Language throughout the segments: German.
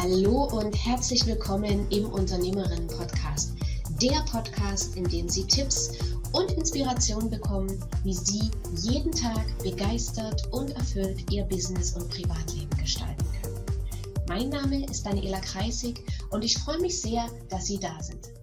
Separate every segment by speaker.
Speaker 1: Hallo und herzlich willkommen im Unternehmerinnen-Podcast. Der Podcast, in dem Sie Tipps und Inspiration bekommen, wie Sie jeden Tag begeistert und erfüllt Ihr Business und Privatleben gestalten können. Mein Name ist Daniela Kreisig und ich freue mich sehr, dass Sie da sind.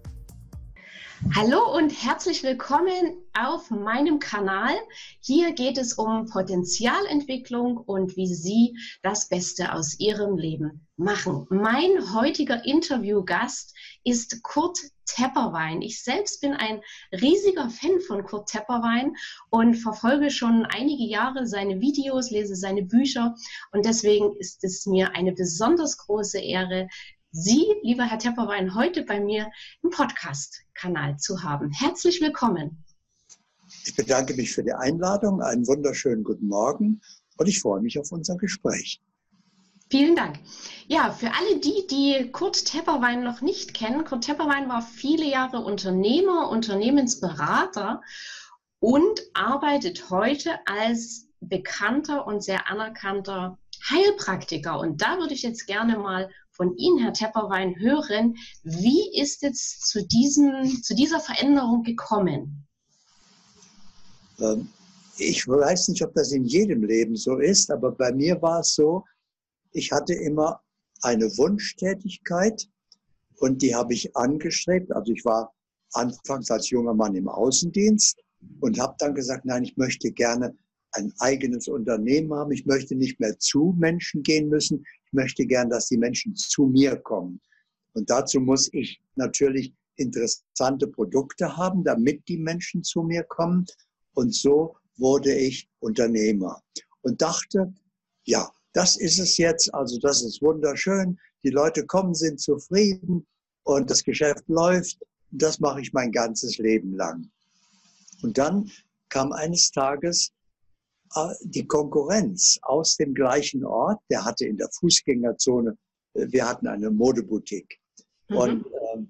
Speaker 1: Hallo und herzlich willkommen auf meinem Kanal. Hier geht es um Potenzialentwicklung und wie Sie das Beste aus Ihrem Leben machen. Mein heutiger Interviewgast ist Kurt Tepperwein. Ich selbst bin ein riesiger Fan von Kurt Tepperwein und verfolge schon einige Jahre seine Videos, lese seine Bücher und deswegen ist es mir eine besonders große Ehre, Sie, lieber Herr Tepperwein, heute bei mir im Podcast-Kanal zu haben. Herzlich willkommen.
Speaker 2: Ich bedanke mich für die Einladung. Einen wunderschönen guten Morgen und ich freue mich auf unser Gespräch.
Speaker 1: Vielen Dank. Ja, für alle die, die Kurt Tepperwein noch nicht kennen, Kurt Tepperwein war viele Jahre Unternehmer, Unternehmensberater und arbeitet heute als bekannter und sehr anerkannter Heilpraktiker. Und da würde ich jetzt gerne mal von Ihnen, Herr Tepperwein, hören. Wie ist es zu, diesem, zu dieser Veränderung gekommen?
Speaker 2: Ähm, ich weiß nicht, ob das in jedem Leben so ist, aber bei mir war es so, ich hatte immer eine Wunschtätigkeit und die habe ich angestrebt. Also ich war anfangs als junger Mann im Außendienst und habe dann gesagt, nein, ich möchte gerne ein eigenes Unternehmen haben. Ich möchte nicht mehr zu Menschen gehen müssen möchte gern, dass die Menschen zu mir kommen. Und dazu muss ich natürlich interessante Produkte haben, damit die Menschen zu mir kommen. Und so wurde ich Unternehmer und dachte, ja, das ist es jetzt, also das ist wunderschön. Die Leute kommen, sind zufrieden und das Geschäft läuft. Das mache ich mein ganzes Leben lang. Und dann kam eines Tages die Konkurrenz aus dem gleichen Ort, der hatte in der Fußgängerzone, äh, wir hatten eine Modeboutique. Mhm. Und äh,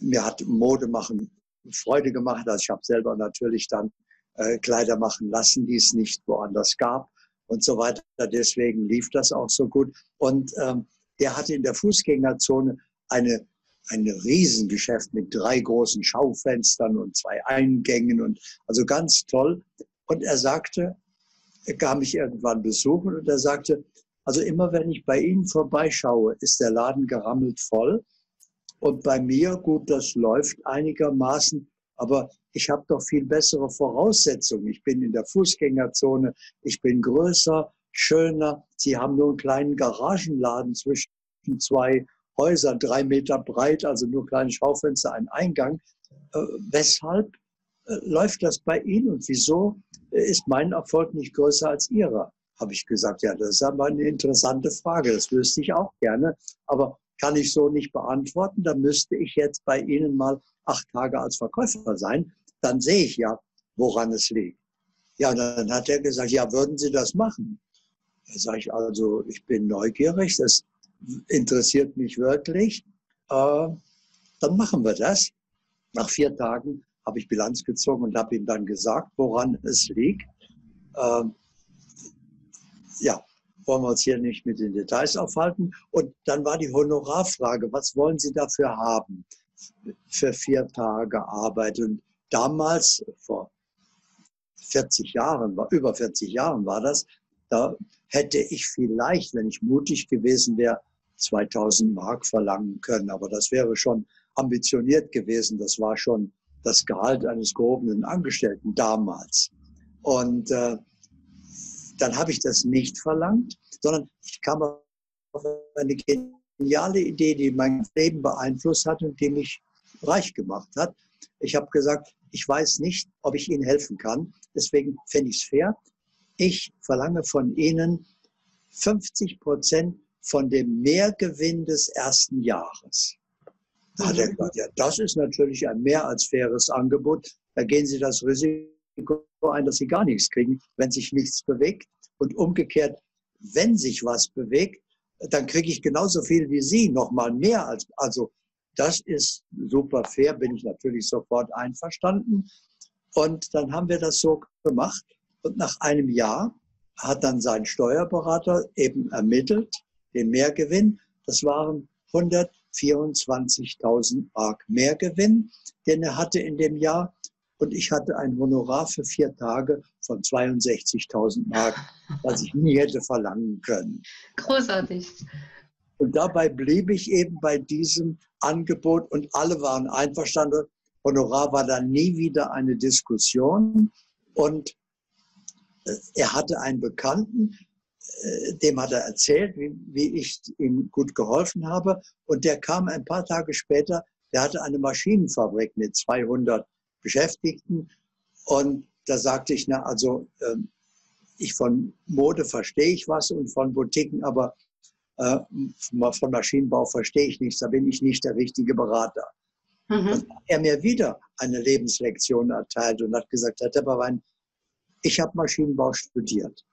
Speaker 2: mir hat Mode machen Freude gemacht. Also ich habe selber natürlich dann äh, Kleider machen lassen, die es nicht woanders gab und so weiter. Deswegen lief das auch so gut. Und ähm, der hatte in der Fußgängerzone eine ein Riesengeschäft mit drei großen Schaufenstern und zwei Eingängen und also ganz toll. Und er sagte, er kam mich irgendwann besuchen und er sagte, also immer wenn ich bei Ihnen vorbeischaue, ist der Laden gerammelt voll. Und bei mir, gut, das läuft einigermaßen, aber ich habe doch viel bessere Voraussetzungen. Ich bin in der Fußgängerzone, ich bin größer, schöner. Sie haben nur einen kleinen Garagenladen zwischen zwei Häusern, drei Meter breit, also nur kleine Schaufenster, ein Eingang. Äh, weshalb läuft das bei Ihnen und wieso ist mein Erfolg nicht größer als Ihrer? Habe ich gesagt, ja, das ist aber eine interessante Frage, das wüsste ich auch gerne, aber kann ich so nicht beantworten, dann müsste ich jetzt bei Ihnen mal acht Tage als Verkäufer sein, dann sehe ich ja, woran es liegt. Ja, dann hat er gesagt, ja, würden Sie das machen? Da sage ich also, ich bin neugierig, das interessiert mich wirklich. Äh, dann machen wir das. Nach vier Tagen habe ich Bilanz gezogen und habe ihm dann gesagt, woran es liegt. Ähm, ja, wollen wir uns hier nicht mit den Details aufhalten. Und dann war die Honorarfrage, was wollen Sie dafür haben für vier Tage Arbeit? Und damals, vor 40 Jahren, über 40 Jahren war das, da hätte ich vielleicht, wenn ich mutig gewesen wäre, 2000 Mark verlangen können. Aber das wäre schon ambitioniert gewesen. Das war schon das Gehalt eines gehobenen Angestellten damals. Und äh, dann habe ich das nicht verlangt, sondern ich kam auf eine geniale Idee, die mein Leben beeinflusst hat und die mich reich gemacht hat. Ich habe gesagt, ich weiß nicht, ob ich Ihnen helfen kann. Deswegen fände ich es fair. Ich verlange von Ihnen 50 Prozent von dem Mehrgewinn des ersten Jahres. Da hat er gesagt, ja, das ist natürlich ein mehr als faires Angebot. Da gehen Sie das Risiko ein, dass Sie gar nichts kriegen, wenn sich nichts bewegt. Und umgekehrt, wenn sich was bewegt, dann kriege ich genauso viel wie Sie, nochmal mehr als, also das ist super fair, bin ich natürlich sofort einverstanden. Und dann haben wir das so gemacht. Und nach einem Jahr hat dann sein Steuerberater eben ermittelt, den Mehrgewinn. das waren 124.000 Mark Mehrgewinn, den er hatte in dem Jahr. Und ich hatte ein Honorar für vier Tage von 62.000 Mark, was ich nie hätte verlangen können.
Speaker 1: Großartig.
Speaker 2: Und dabei blieb ich eben bei diesem Angebot und alle waren einverstanden. Honorar war dann nie wieder eine Diskussion. Und äh, er hatte einen Bekannten, dem hat er erzählt, wie, wie ich ihm gut geholfen habe. Und der kam ein paar Tage später, der hatte eine Maschinenfabrik mit 200 Beschäftigten. Und da sagte ich, na, also ähm, ich von Mode verstehe ich was und von Boutiquen, aber äh, von Maschinenbau verstehe ich nichts, da bin ich nicht der richtige Berater. Mhm. Er mir wieder eine Lebenslektion erteilt und hat gesagt, Herr Tepperwein, ich habe Maschinenbau studiert.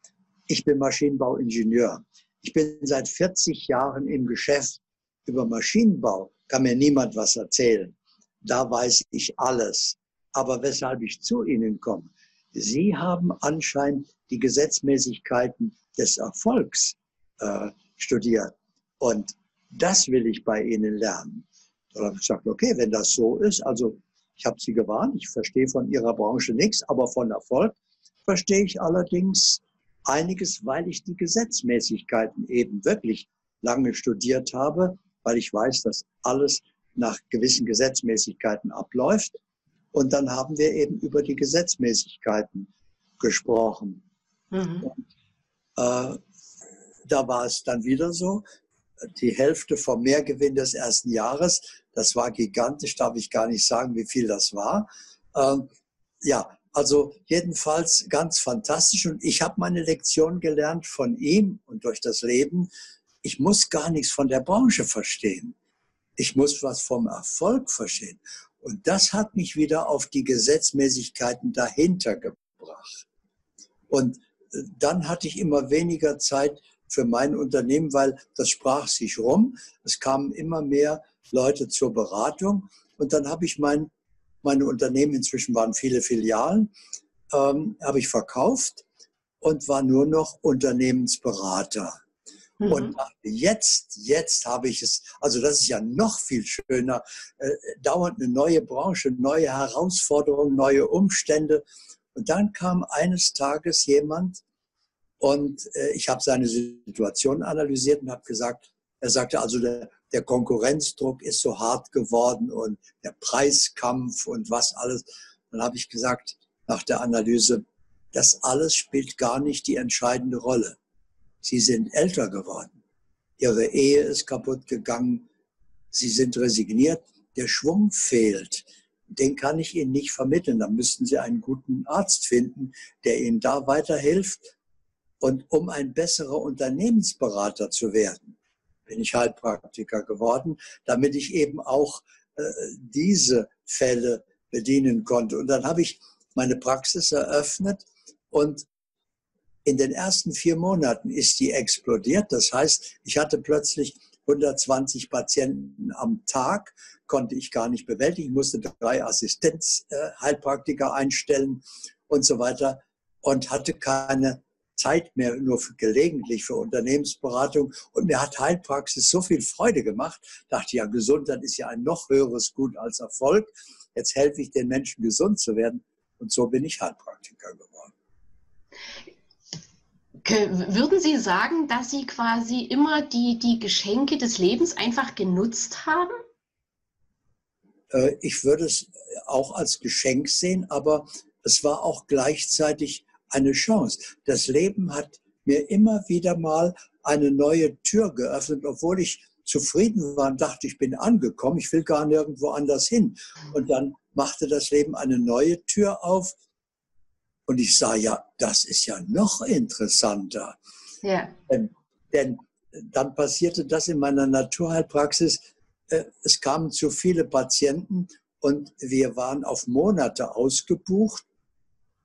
Speaker 2: Ich bin Maschinenbauingenieur. Ich bin seit 40 Jahren im Geschäft. Über Maschinenbau kann mir niemand was erzählen. Da weiß ich alles. Aber weshalb ich zu Ihnen komme, Sie haben anscheinend die Gesetzmäßigkeiten des Erfolgs äh, studiert. Und das will ich bei Ihnen lernen. Dann habe ich gesagt, okay, wenn das so ist, also ich habe Sie gewarnt, ich verstehe von Ihrer Branche nichts, aber von Erfolg verstehe ich allerdings einiges, weil ich die Gesetzmäßigkeiten eben wirklich lange studiert habe, weil ich weiß, dass alles nach gewissen Gesetzmäßigkeiten abläuft. Und dann haben wir eben über die Gesetzmäßigkeiten gesprochen. Mhm. Und, äh, da war es dann wieder so, die Hälfte vom Mehrgewinn des ersten Jahres, das war gigantisch, darf ich gar nicht sagen, wie viel das war. Ähm, ja, also jedenfalls ganz fantastisch und ich habe meine Lektion gelernt von ihm und durch das Leben. Ich muss gar nichts von der Branche verstehen. Ich muss was vom Erfolg verstehen. Und das hat mich wieder auf die Gesetzmäßigkeiten dahinter gebracht. Und äh, dann hatte ich immer weniger Zeit für mein Unternehmen, weil das sprach sich rum. Es kamen immer mehr Leute zur Beratung. Und dann habe ich mein, meine Unternehmen, inzwischen waren viele Filialen, ähm, habe ich verkauft und war nur noch Unternehmensberater. Mhm. Und jetzt, jetzt habe ich es, also das ist ja noch viel schöner, äh, dauernd eine neue Branche, neue Herausforderungen, neue Umstände. Und dann kam eines Tages jemand und äh, ich habe seine Situation analysiert und habe gesagt, er sagte also, der, der Konkurrenzdruck ist so hart geworden und der Preiskampf und was alles. Dann habe ich gesagt, nach der Analyse, das alles spielt gar nicht die entscheidende Rolle. Sie sind älter geworden. Ihre Ehe ist kaputt gegangen. Sie sind resigniert. Der Schwung fehlt. Den kann ich Ihnen nicht vermitteln. Da müssten Sie einen guten Arzt finden, der Ihnen da weiterhilft. Und um ein besserer Unternehmensberater zu werden, bin ich Heilpraktiker geworden, damit ich eben auch äh, diese Fälle bedienen konnte. Und dann habe ich meine Praxis eröffnet und in den ersten vier Monaten ist die explodiert. Das heißt, ich hatte plötzlich 120 Patienten am Tag, konnte ich gar nicht bewältigen. Ich musste drei Assistenzheilpraktiker einstellen und so weiter und hatte keine Zeit mehr nur für, gelegentlich für Unternehmensberatung. Und mir hat Heilpraxis so viel Freude gemacht. Dachte ja, Gesundheit ist ja ein noch höheres Gut als Erfolg. Jetzt helfe ich den Menschen, gesund zu werden. Und so bin ich Heilpraktiker geworden.
Speaker 1: Würden Sie sagen, dass Sie quasi immer die, die Geschenke des Lebens einfach genutzt haben?
Speaker 2: Äh, ich würde es auch als Geschenk sehen, aber es war auch gleichzeitig eine Chance. Das Leben hat mir immer wieder mal eine neue Tür geöffnet, obwohl ich zufrieden war und dachte, ich bin angekommen, ich will gar nirgendwo anders hin. Und dann machte das Leben eine neue Tür auf und ich sah, ja, das ist ja noch interessanter. Ja. Denn, denn dann passierte das in meiner Naturheilpraxis. Äh, es kamen zu viele Patienten und wir waren auf Monate ausgebucht.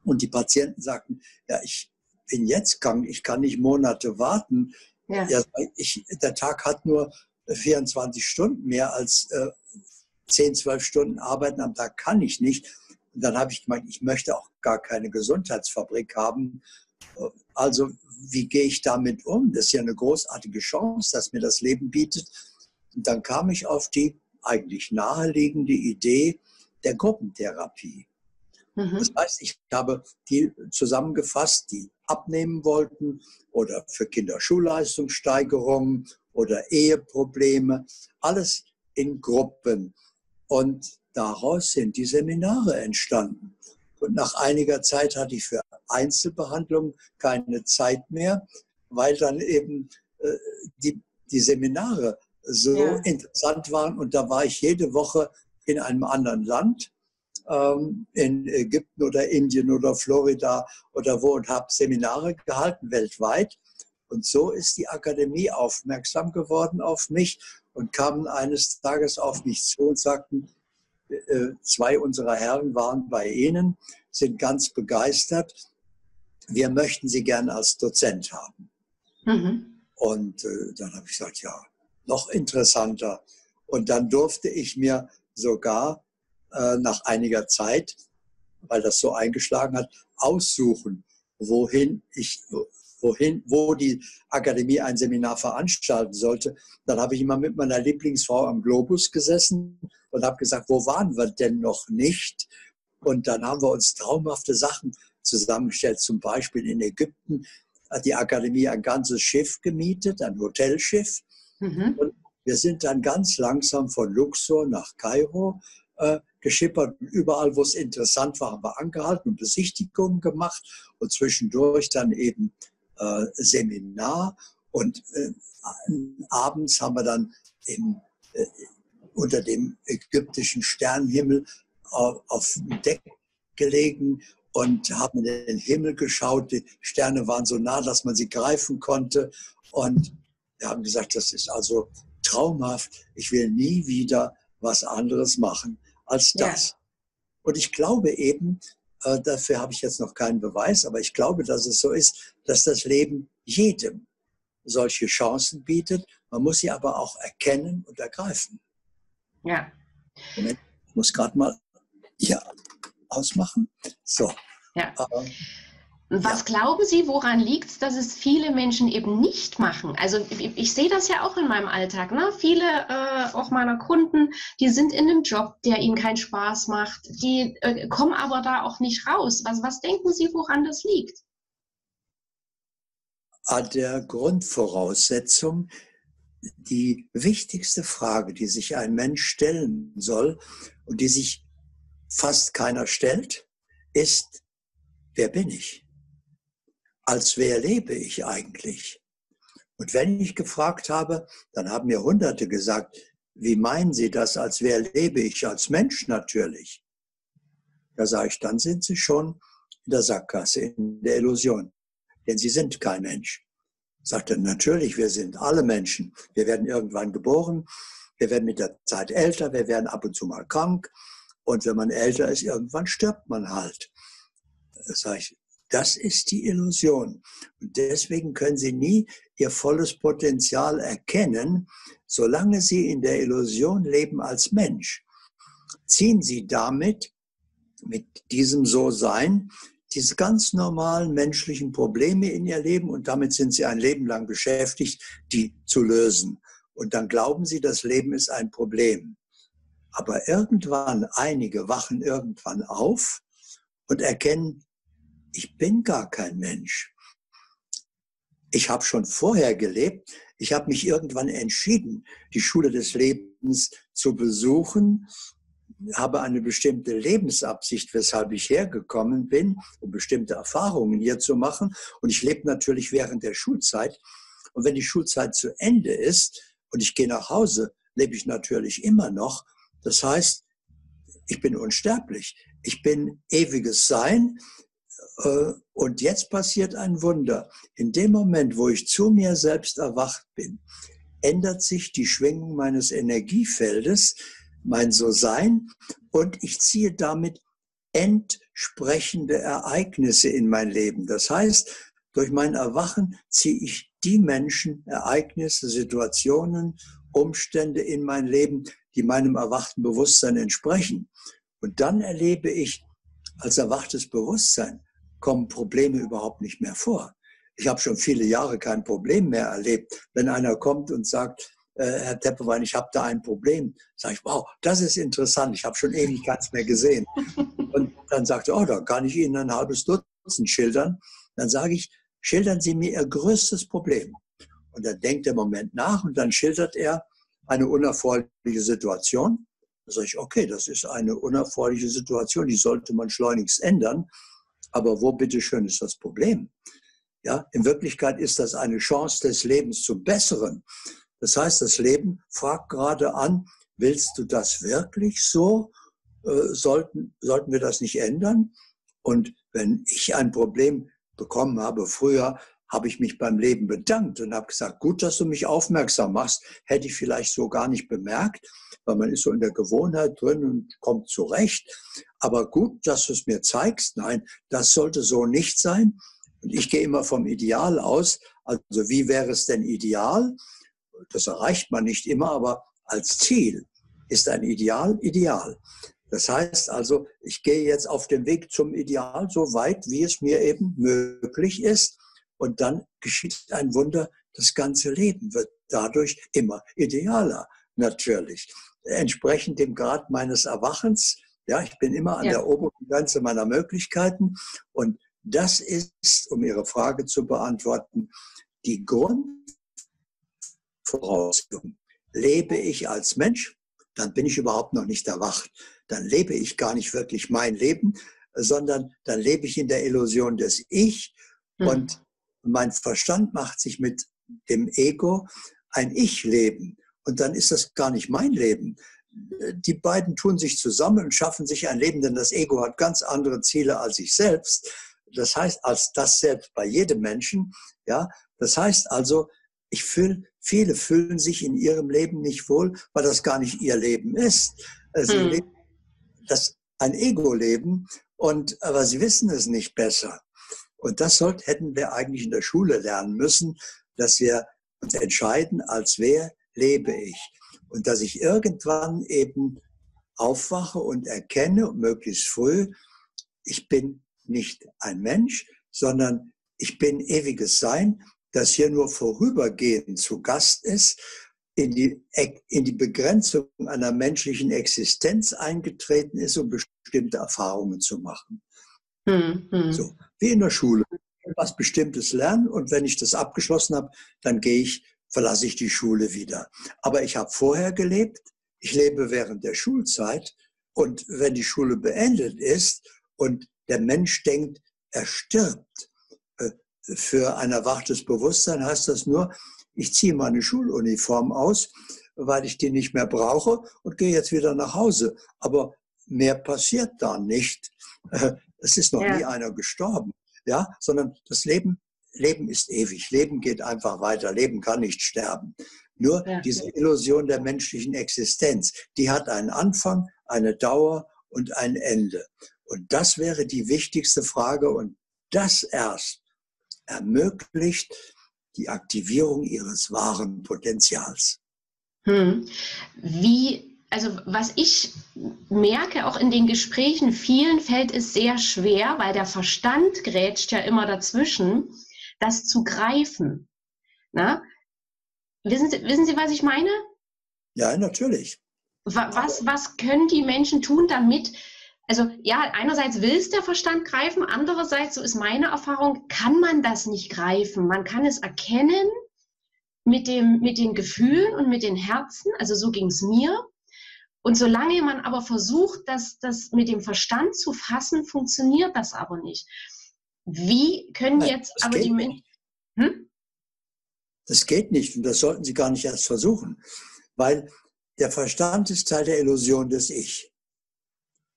Speaker 2: Und die Patienten sagten, ja, ich bin jetzt krank, ich kann nicht Monate warten. Ja. ja ich, der Tag hat nur 24 Stunden, mehr als äh, 10, 12 Stunden arbeiten am Tag kann ich nicht. Und dann habe ich gemeint, ich möchte auch gar keine Gesundheitsfabrik haben, Also wie gehe ich damit um? Das ist ja eine großartige Chance, dass mir das Leben bietet. Und dann kam ich auf die eigentlich naheliegende Idee der Gruppentherapie. Mhm. Das heißt, ich habe die zusammengefasst, die abnehmen wollten oder für Kinderschulleistungssteigerungen oder Eheprobleme, alles in Gruppen. Und daraus sind die Seminare entstanden. Und nach einiger Zeit hatte ich für Einzelbehandlung keine Zeit mehr, weil dann eben äh, die, die Seminare so ja. interessant waren. Und da war ich jede Woche in einem anderen Land, ähm, in Ägypten oder Indien oder Florida oder wo und habe Seminare gehalten weltweit. Und so ist die Akademie aufmerksam geworden auf mich und kamen eines Tages auf mich zu und sagten, äh, zwei unserer Herren waren bei Ihnen, sind ganz begeistert. Wir möchten Sie gerne als Dozent haben. Mhm. Und äh, dann habe ich gesagt, ja, noch interessanter. Und dann durfte ich mir sogar äh, nach einiger Zeit, weil das so eingeschlagen hat, aussuchen, wohin ich, wohin, wo die Akademie ein Seminar veranstalten sollte. Dann habe ich immer mit meiner Lieblingsfrau am Globus gesessen und habe gesagt, wo waren wir denn noch nicht? Und dann haben wir uns traumhafte Sachen zusammengestellt. Zum Beispiel in Ägypten hat die Akademie ein ganzes Schiff gemietet, ein Hotelschiff. Mhm. Und wir sind dann ganz langsam von Luxor nach Kairo äh, geschippert. Überall, wo es interessant war, haben wir angehalten und Besichtigungen gemacht und zwischendurch dann eben äh, Seminar. Und äh, abends haben wir dann im, äh, unter dem ägyptischen Sternenhimmel auf, auf dem Deck gelegen und haben in den Himmel geschaut. Die Sterne waren so nah, dass man sie greifen konnte. Und wir haben gesagt, das ist also traumhaft. Ich will nie wieder was anderes machen als das. Ja. Und ich glaube eben, äh, dafür habe ich jetzt noch keinen Beweis, aber ich glaube, dass es so ist, dass das Leben jedem solche Chancen bietet. Man muss sie aber auch erkennen und ergreifen.
Speaker 1: Ja.
Speaker 2: Moment, ich muss gerade mal hier ausmachen. So.
Speaker 1: Ja. Äh, was ja. glauben Sie, woran liegt es, dass es viele Menschen eben nicht machen? Also ich, ich sehe das ja auch in meinem Alltag. Ne? Viele äh, auch meiner Kunden, die sind in einem Job, der ihnen keinen Spaß macht. Die äh, kommen aber da auch nicht raus. Was, was denken Sie, woran das liegt?
Speaker 2: An der Grundvoraussetzung, die wichtigste Frage, die sich ein Mensch stellen soll und die sich fast keiner stellt, ist, wer bin ich? Als wer lebe ich eigentlich? Und wenn ich gefragt habe, dann haben mir Hunderte gesagt, wie meinen Sie das, als wer lebe ich? Als Mensch natürlich. Da sage ich, dann sind Sie schon in der Sackgasse, in der Illusion. Denn Sie sind kein Mensch. Sagte, natürlich, wir sind alle Menschen. Wir werden irgendwann geboren. Wir werden mit der Zeit älter. Wir werden ab und zu mal krank. Und wenn man älter ist, irgendwann stirbt man halt. Das sage ich, das ist die Illusion. Und deswegen können Sie nie Ihr volles Potenzial erkennen, solange Sie in der Illusion leben als Mensch. Ziehen Sie damit, mit diesem So-Sein, diese ganz normalen menschlichen Probleme in Ihr Leben und damit sind Sie ein Leben lang beschäftigt, die zu lösen. Und dann glauben Sie, das Leben ist ein Problem. Aber irgendwann, einige wachen irgendwann auf und erkennen, ich bin gar kein Mensch. Ich habe schon vorher gelebt. Ich habe mich irgendwann entschieden, die Schule des Lebens zu besuchen, habe eine bestimmte Lebensabsicht, weshalb ich hergekommen bin, um bestimmte Erfahrungen hier zu machen. Und ich lebe natürlich während der Schulzeit. Und wenn die Schulzeit zu Ende ist und ich gehe nach Hause, lebe ich natürlich immer noch. Das heißt, ich bin unsterblich. Ich bin ewiges Sein. Äh, und jetzt passiert ein Wunder. In dem Moment, wo ich zu mir selbst erwacht bin, ändert sich die Schwingung meines Energiefeldes, mein So-Sein, und ich ziehe damit entsprechende Ereignisse in mein Leben. Das heißt, durch mein Erwachen ziehe ich die Menschen, Ereignisse, Situationen, Umstände in mein Leben, die meinem erwachten Bewusstsein entsprechen. Und dann erlebe ich als erwachtes Bewusstsein kommen Probleme überhaupt nicht mehr vor. Ich habe schon viele Jahre kein Problem mehr erlebt. Wenn einer kommt und sagt, äh, Herr Teppewein, ich habe da ein Problem, sage ich, wow, das ist interessant, ich habe schon ewig keins mehr gesehen. Und dann sagt er, oh, da kann ich Ihnen ein halbes Dutzend schildern. Dann sage ich, schildern Sie mir Ihr größtes Problem. Und dann denkt er Moment nach und dann schildert er eine unerfreuliche Situation. Da sage ich, okay, das ist eine unerfreuliche Situation, die sollte man schleunigst ändern. Aber wo bitteschön ist das Problem? Ja, in Wirklichkeit ist das eine Chance des Lebens zum Besseren. Das heißt, das Leben fragt gerade an, willst du das wirklich so? Äh, sollten, sollten wir das nicht ändern? Und wenn ich ein Problem bekommen habe früher, habe ich mich beim Leben bedankt und habe gesagt, gut, dass du mich aufmerksam machst, hätte ich vielleicht so gar nicht bemerkt, weil man ist so in der Gewohnheit drin und kommt zurecht. Aber gut, dass du es mir zeigst. Nein, das sollte so nicht sein. Und ich gehe immer vom Ideal aus. Also wie wäre es denn ideal? Das erreicht man nicht immer, aber als Ziel ist ein Ideal ideal. Das heißt also, ich gehe jetzt auf dem Weg zum Ideal so weit, wie es mir eben möglich ist. Und dann geschieht ein Wunder, das ganze Leben wird dadurch immer idealer, natürlich. Entsprechend dem Grad meines Erwachens. Ja, ich bin immer an ja. der oberen Grenze meiner Möglichkeiten. Und das ist, um Ihre Frage zu beantworten, die Grundvoraussetzung. Lebe ich als Mensch, dann bin ich überhaupt noch nicht erwacht. Dann lebe ich gar nicht wirklich mein Leben, sondern dann lebe ich in der Illusion des Ich. Mhm. Und mein Verstand macht sich mit dem Ego ein Ich-Leben. Und dann ist das gar nicht mein Leben. Die beiden tun sich zusammen und schaffen sich ein Leben, denn das Ego hat ganz andere Ziele als ich selbst. Das heißt, als das selbst bei jedem Menschen. Ja, das heißt also, ich fühl, viele fühlen sich in ihrem Leben nicht wohl, weil das gar nicht ihr Leben ist. Sie hm. leben das ein Ego-Leben und aber sie wissen es nicht besser. Und das sollt, hätten wir eigentlich in der Schule lernen müssen, dass wir uns entscheiden, als wer lebe ich. Und dass ich irgendwann eben aufwache und erkenne, möglichst früh, ich bin nicht ein Mensch, sondern ich bin ewiges Sein, das hier nur vorübergehend zu Gast ist, in die, in die Begrenzung einer menschlichen Existenz eingetreten ist, um bestimmte Erfahrungen zu machen. Hm, hm. So, wie in der Schule. Was Bestimmtes lernen und wenn ich das abgeschlossen habe, dann gehe ich, verlasse ich die Schule wieder. Aber ich habe vorher gelebt, ich lebe während der Schulzeit und wenn die Schule beendet ist und der Mensch denkt, er stirbt, äh, für ein erwachtes Bewusstsein heißt das nur, ich ziehe meine Schuluniform aus, weil ich die nicht mehr brauche und gehe jetzt wieder nach Hause. Aber mehr passiert da nicht. Es ist noch ja. nie einer gestorben, ja, sondern das Leben, Leben ist ewig. Leben geht einfach weiter. Leben kann nicht sterben. Nur ja. diese Illusion der menschlichen Existenz, die hat einen Anfang, eine Dauer und ein Ende. Und das wäre die wichtigste Frage und das erst ermöglicht die Aktivierung ihres wahren Potenzials.
Speaker 1: Hm. Wie also was ich merke, auch in den Gesprächen, vielen fällt es sehr schwer, weil der Verstand grätscht ja immer dazwischen, das zu greifen. Na? Wissen, Sie, wissen Sie, was ich meine?
Speaker 2: Ja, natürlich.
Speaker 1: Was, was können die Menschen tun, damit, also ja, einerseits will es der Verstand greifen, andererseits, so ist meine Erfahrung, kann man das nicht greifen. Man kann es erkennen mit, dem, mit den Gefühlen und mit den Herzen, also so ging es mir. Und solange man aber versucht, das, das mit dem Verstand zu fassen, funktioniert das aber nicht. Wie können Nein, jetzt aber die Menschen. Hm?
Speaker 2: Das geht nicht und das sollten Sie gar nicht erst versuchen, weil der Verstand ist Teil der Illusion des Ich.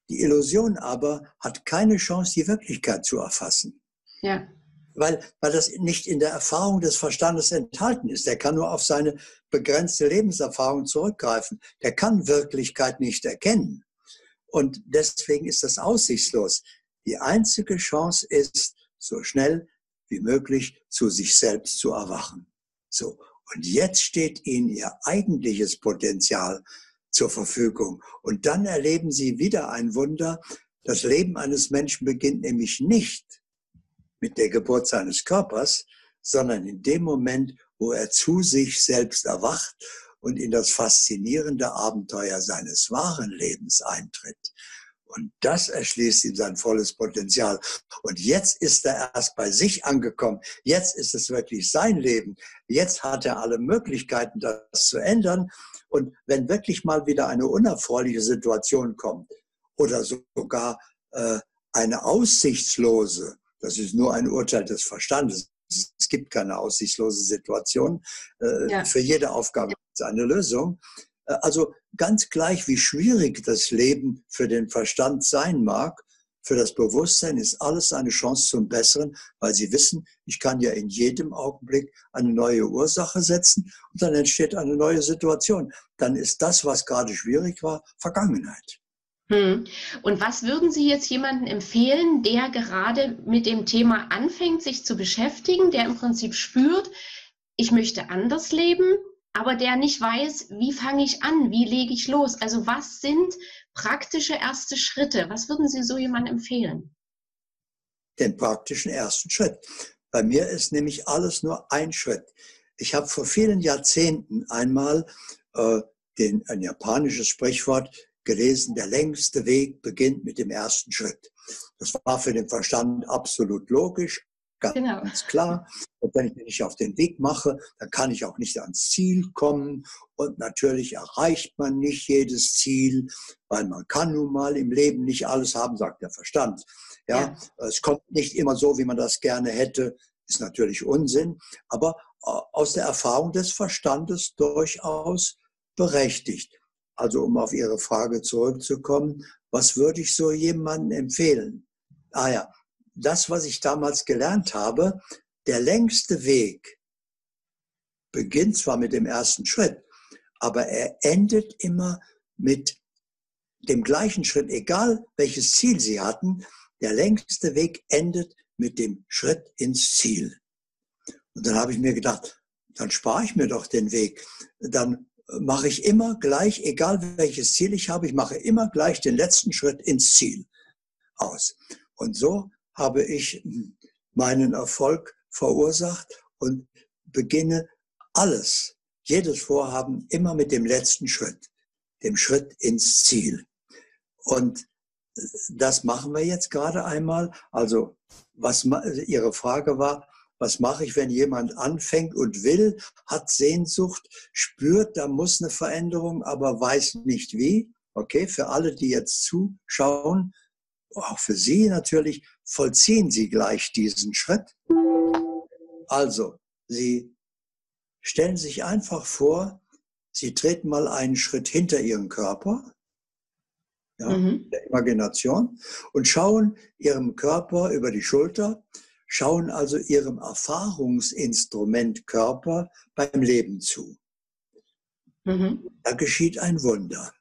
Speaker 2: Die Illusion aber hat keine Chance, die Wirklichkeit zu erfassen. Ja weil, weil das nicht in der Erfahrung des Verstandes enthalten ist. Der kann nur auf seine begrenzte Lebenserfahrung zurückgreifen. Der kann Wirklichkeit nicht erkennen. Und deswegen ist das aussichtslos. Die einzige Chance ist, so schnell wie möglich zu sich selbst zu erwachen. So. Und jetzt steht Ihnen Ihr eigentliches Potenzial zur Verfügung. Und dann erleben Sie wieder ein Wunder. Das Leben eines Menschen beginnt nämlich nicht mit der Geburt seines Körpers, sondern in dem Moment, wo er zu sich selbst erwacht und in das faszinierende Abenteuer seines wahren Lebens eintritt. Und das erschließt ihm sein volles Potenzial. Und jetzt ist er erst bei sich angekommen. Jetzt ist es wirklich sein Leben. Jetzt hat er alle Möglichkeiten, das zu ändern. Und wenn wirklich mal wieder eine unerfreuliche Situation kommt oder sogar äh, eine aussichtslose, das ist nur ein Urteil des Verstandes, es gibt keine aussichtslose Situation, äh, ja. für jede Aufgabe gibt es eine Lösung. Äh, also ganz gleich, wie schwierig das Leben für den Verstand sein mag, für das Bewusstsein ist alles eine Chance zum Besseren, weil sie wissen, ich kann ja in jedem Augenblick eine neue Ursache setzen und dann entsteht eine neue Situation. Dann ist das, was gerade schwierig war, Vergangenheit.
Speaker 1: Hm. Und was würden Sie jetzt jemandem empfehlen, der gerade mit dem Thema anfängt, sich zu beschäftigen, der im Prinzip spürt, ich möchte anders leben, aber der nicht weiß, wie fange ich an, wie lege ich los? Also was sind praktische erste Schritte? Was würden Sie so jemandem empfehlen?
Speaker 2: Den praktischen ersten Schritt. Bei mir ist nämlich alles nur ein Schritt. Ich habe vor vielen Jahrzehnten einmal äh, den, ein japanisches Sprichwort gelesen, der längste Weg beginnt mit dem ersten Schritt. Das war für den Verstand absolut logisch, ganz, genau. klar. Und wenn ich mich nicht auf den Weg mache, dann kann ich auch nicht ans Ziel kommen. Und natürlich erreicht man nicht jedes Ziel, weil man kann nun mal im Leben nicht alles haben, sagt der Verstand. Ja, ja. es kommt nicht immer so, wie man das gerne hätte, ist natürlich Unsinn, aber äh, aus der Erfahrung des Verstandes durchaus berechtigt. Also um auf Ihre Frage zurückzukommen, was würde ich so jemandem empfehlen? Ah ja, das, was ich damals gelernt habe, der längste Weg beginnt zwar mit dem ersten Schritt, aber er endet immer mit dem gleichen Schritt, egal welches Ziel Sie hatten, der längste Weg endet mit dem Schritt ins Ziel. Und dann habe ich mir gedacht, dann spare ich mir doch den Weg. Dann mache ich immer gleich, egal welches Ziel ich habe, ich mache immer gleich den letzten Schritt ins Ziel aus. Und so habe ich meinen Erfolg verursacht und beginne alles, jedes Vorhaben immer mit dem letzten Schritt, dem Schritt ins Ziel. Und das machen wir jetzt gerade einmal. Also, was Ihre Frage war, was mache ich, wenn jemand anfängt und will, hat Sehnsucht, spürt, da muss eine Veränderung, aber weiß nicht wie? Okay, für alle, die jetzt zuschauen, auch für Sie natürlich, vollziehen Sie gleich diesen Schritt. Also, Sie stellen sich einfach vor, Sie treten mal einen Schritt hinter Ihren Körper, ja, mhm. der Imagination, und schauen Ihrem Körper über die Schulter schauen also ihrem Erfahrungsinstrument Körper beim Leben zu. Mhm. Da geschieht ein Wunder.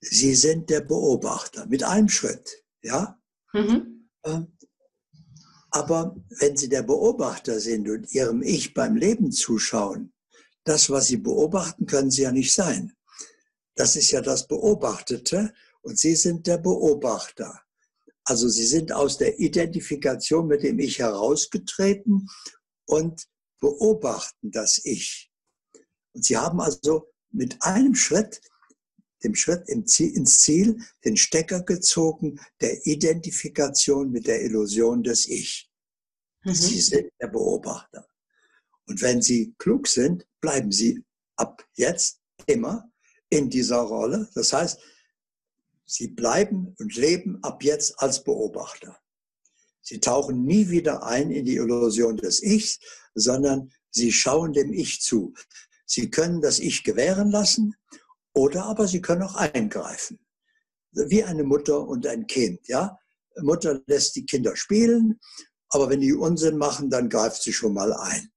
Speaker 2: Sie sind der Beobachter mit einem Schritt, ja? Mhm. Ähm, aber wenn Sie der Beobachter sind und Ihrem Ich beim Leben zuschauen, das, was Sie beobachten, können Sie ja nicht sein. Das ist ja das Beobachtete und Sie sind der Beobachter. Also sie sind aus der Identifikation mit dem Ich herausgetreten und beobachten das Ich. Und sie haben also mit einem Schritt, dem Schritt ins Ziel, den Stecker gezogen der Identifikation mit der Illusion des Ich. Mhm. Sie sind der Beobachter. Und wenn Sie klug sind, bleiben Sie ab jetzt immer in dieser Rolle. Das heißt, Sie bleiben und leben ab jetzt als Beobachter. Sie tauchen nie wieder ein in die Illusion des Ichs, sondern sie schauen dem Ich zu. Sie können das Ich gewähren lassen oder aber sie können auch eingreifen. Wie eine Mutter und ein Kind, ja. Mutter lässt die Kinder spielen, aber wenn die Unsinn machen, dann greift sie schon mal ein.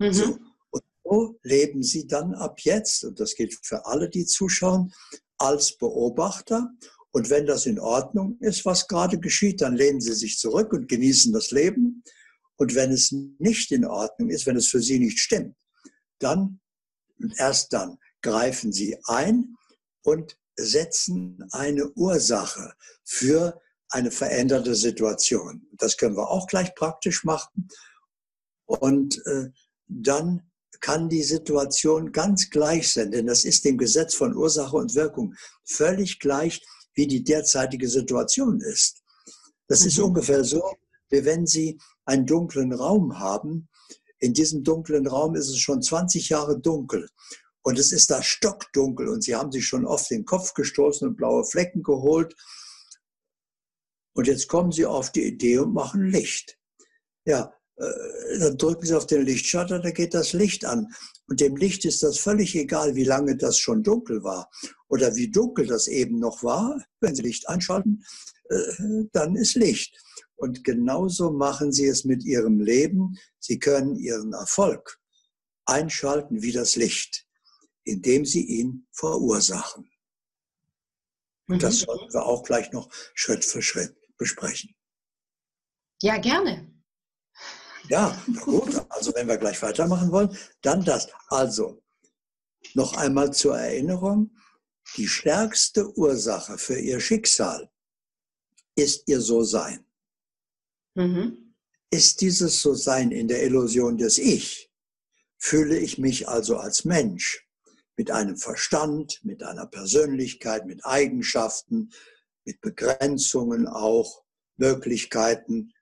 Speaker 2: Mhm. So. Und so leben sie dann ab jetzt, und das gilt für alle, die zuschauen, als Beobachter und wenn das in Ordnung ist, was gerade geschieht, dann lehnen Sie sich zurück und genießen das Leben. Und wenn es nicht in Ordnung ist, wenn es für Sie nicht stimmt, dann erst dann greifen Sie ein und setzen eine Ursache für eine veränderte Situation. Das können wir auch gleich praktisch machen. Und äh, dann kann die Situation ganz gleich sein, denn das ist dem Gesetz von Ursache und Wirkung völlig gleich, wie die derzeitige Situation ist. Das mhm. ist ungefähr so, wie wenn Sie einen dunklen Raum haben. In diesem dunklen Raum ist es schon 20 Jahre dunkel und es ist da stockdunkel und Sie haben sich schon oft den Kopf gestoßen und blaue Flecken geholt. Und jetzt kommen Sie auf die Idee und machen Licht. Ja, dann drücken Sie auf den Lichtschalter, da geht das Licht an. Und dem Licht ist das völlig egal, wie lange das schon dunkel war oder wie dunkel das eben noch war. Wenn Sie Licht einschalten, äh, dann ist Licht. Und genauso machen Sie es mit Ihrem Leben. Sie können Ihren Erfolg einschalten wie das Licht, indem Sie ihn verursachen. Und das mhm. sollten wir auch gleich noch Schritt für Schritt besprechen.
Speaker 1: Ja, gerne.
Speaker 2: Ja, gut. Also wenn wir gleich weitermachen wollen, dann das. Also, noch einmal zur Erinnerung, die stärkste Ursache für ihr Schicksal ist ihr So-Sein. Mhm. Ist dieses So-Sein in der Illusion des Ich, fühle ich mich also als Mensch mit einem Verstand, mit einer Persönlichkeit, mit Eigenschaften, mit Begrenzungen auch, Möglichkeiten,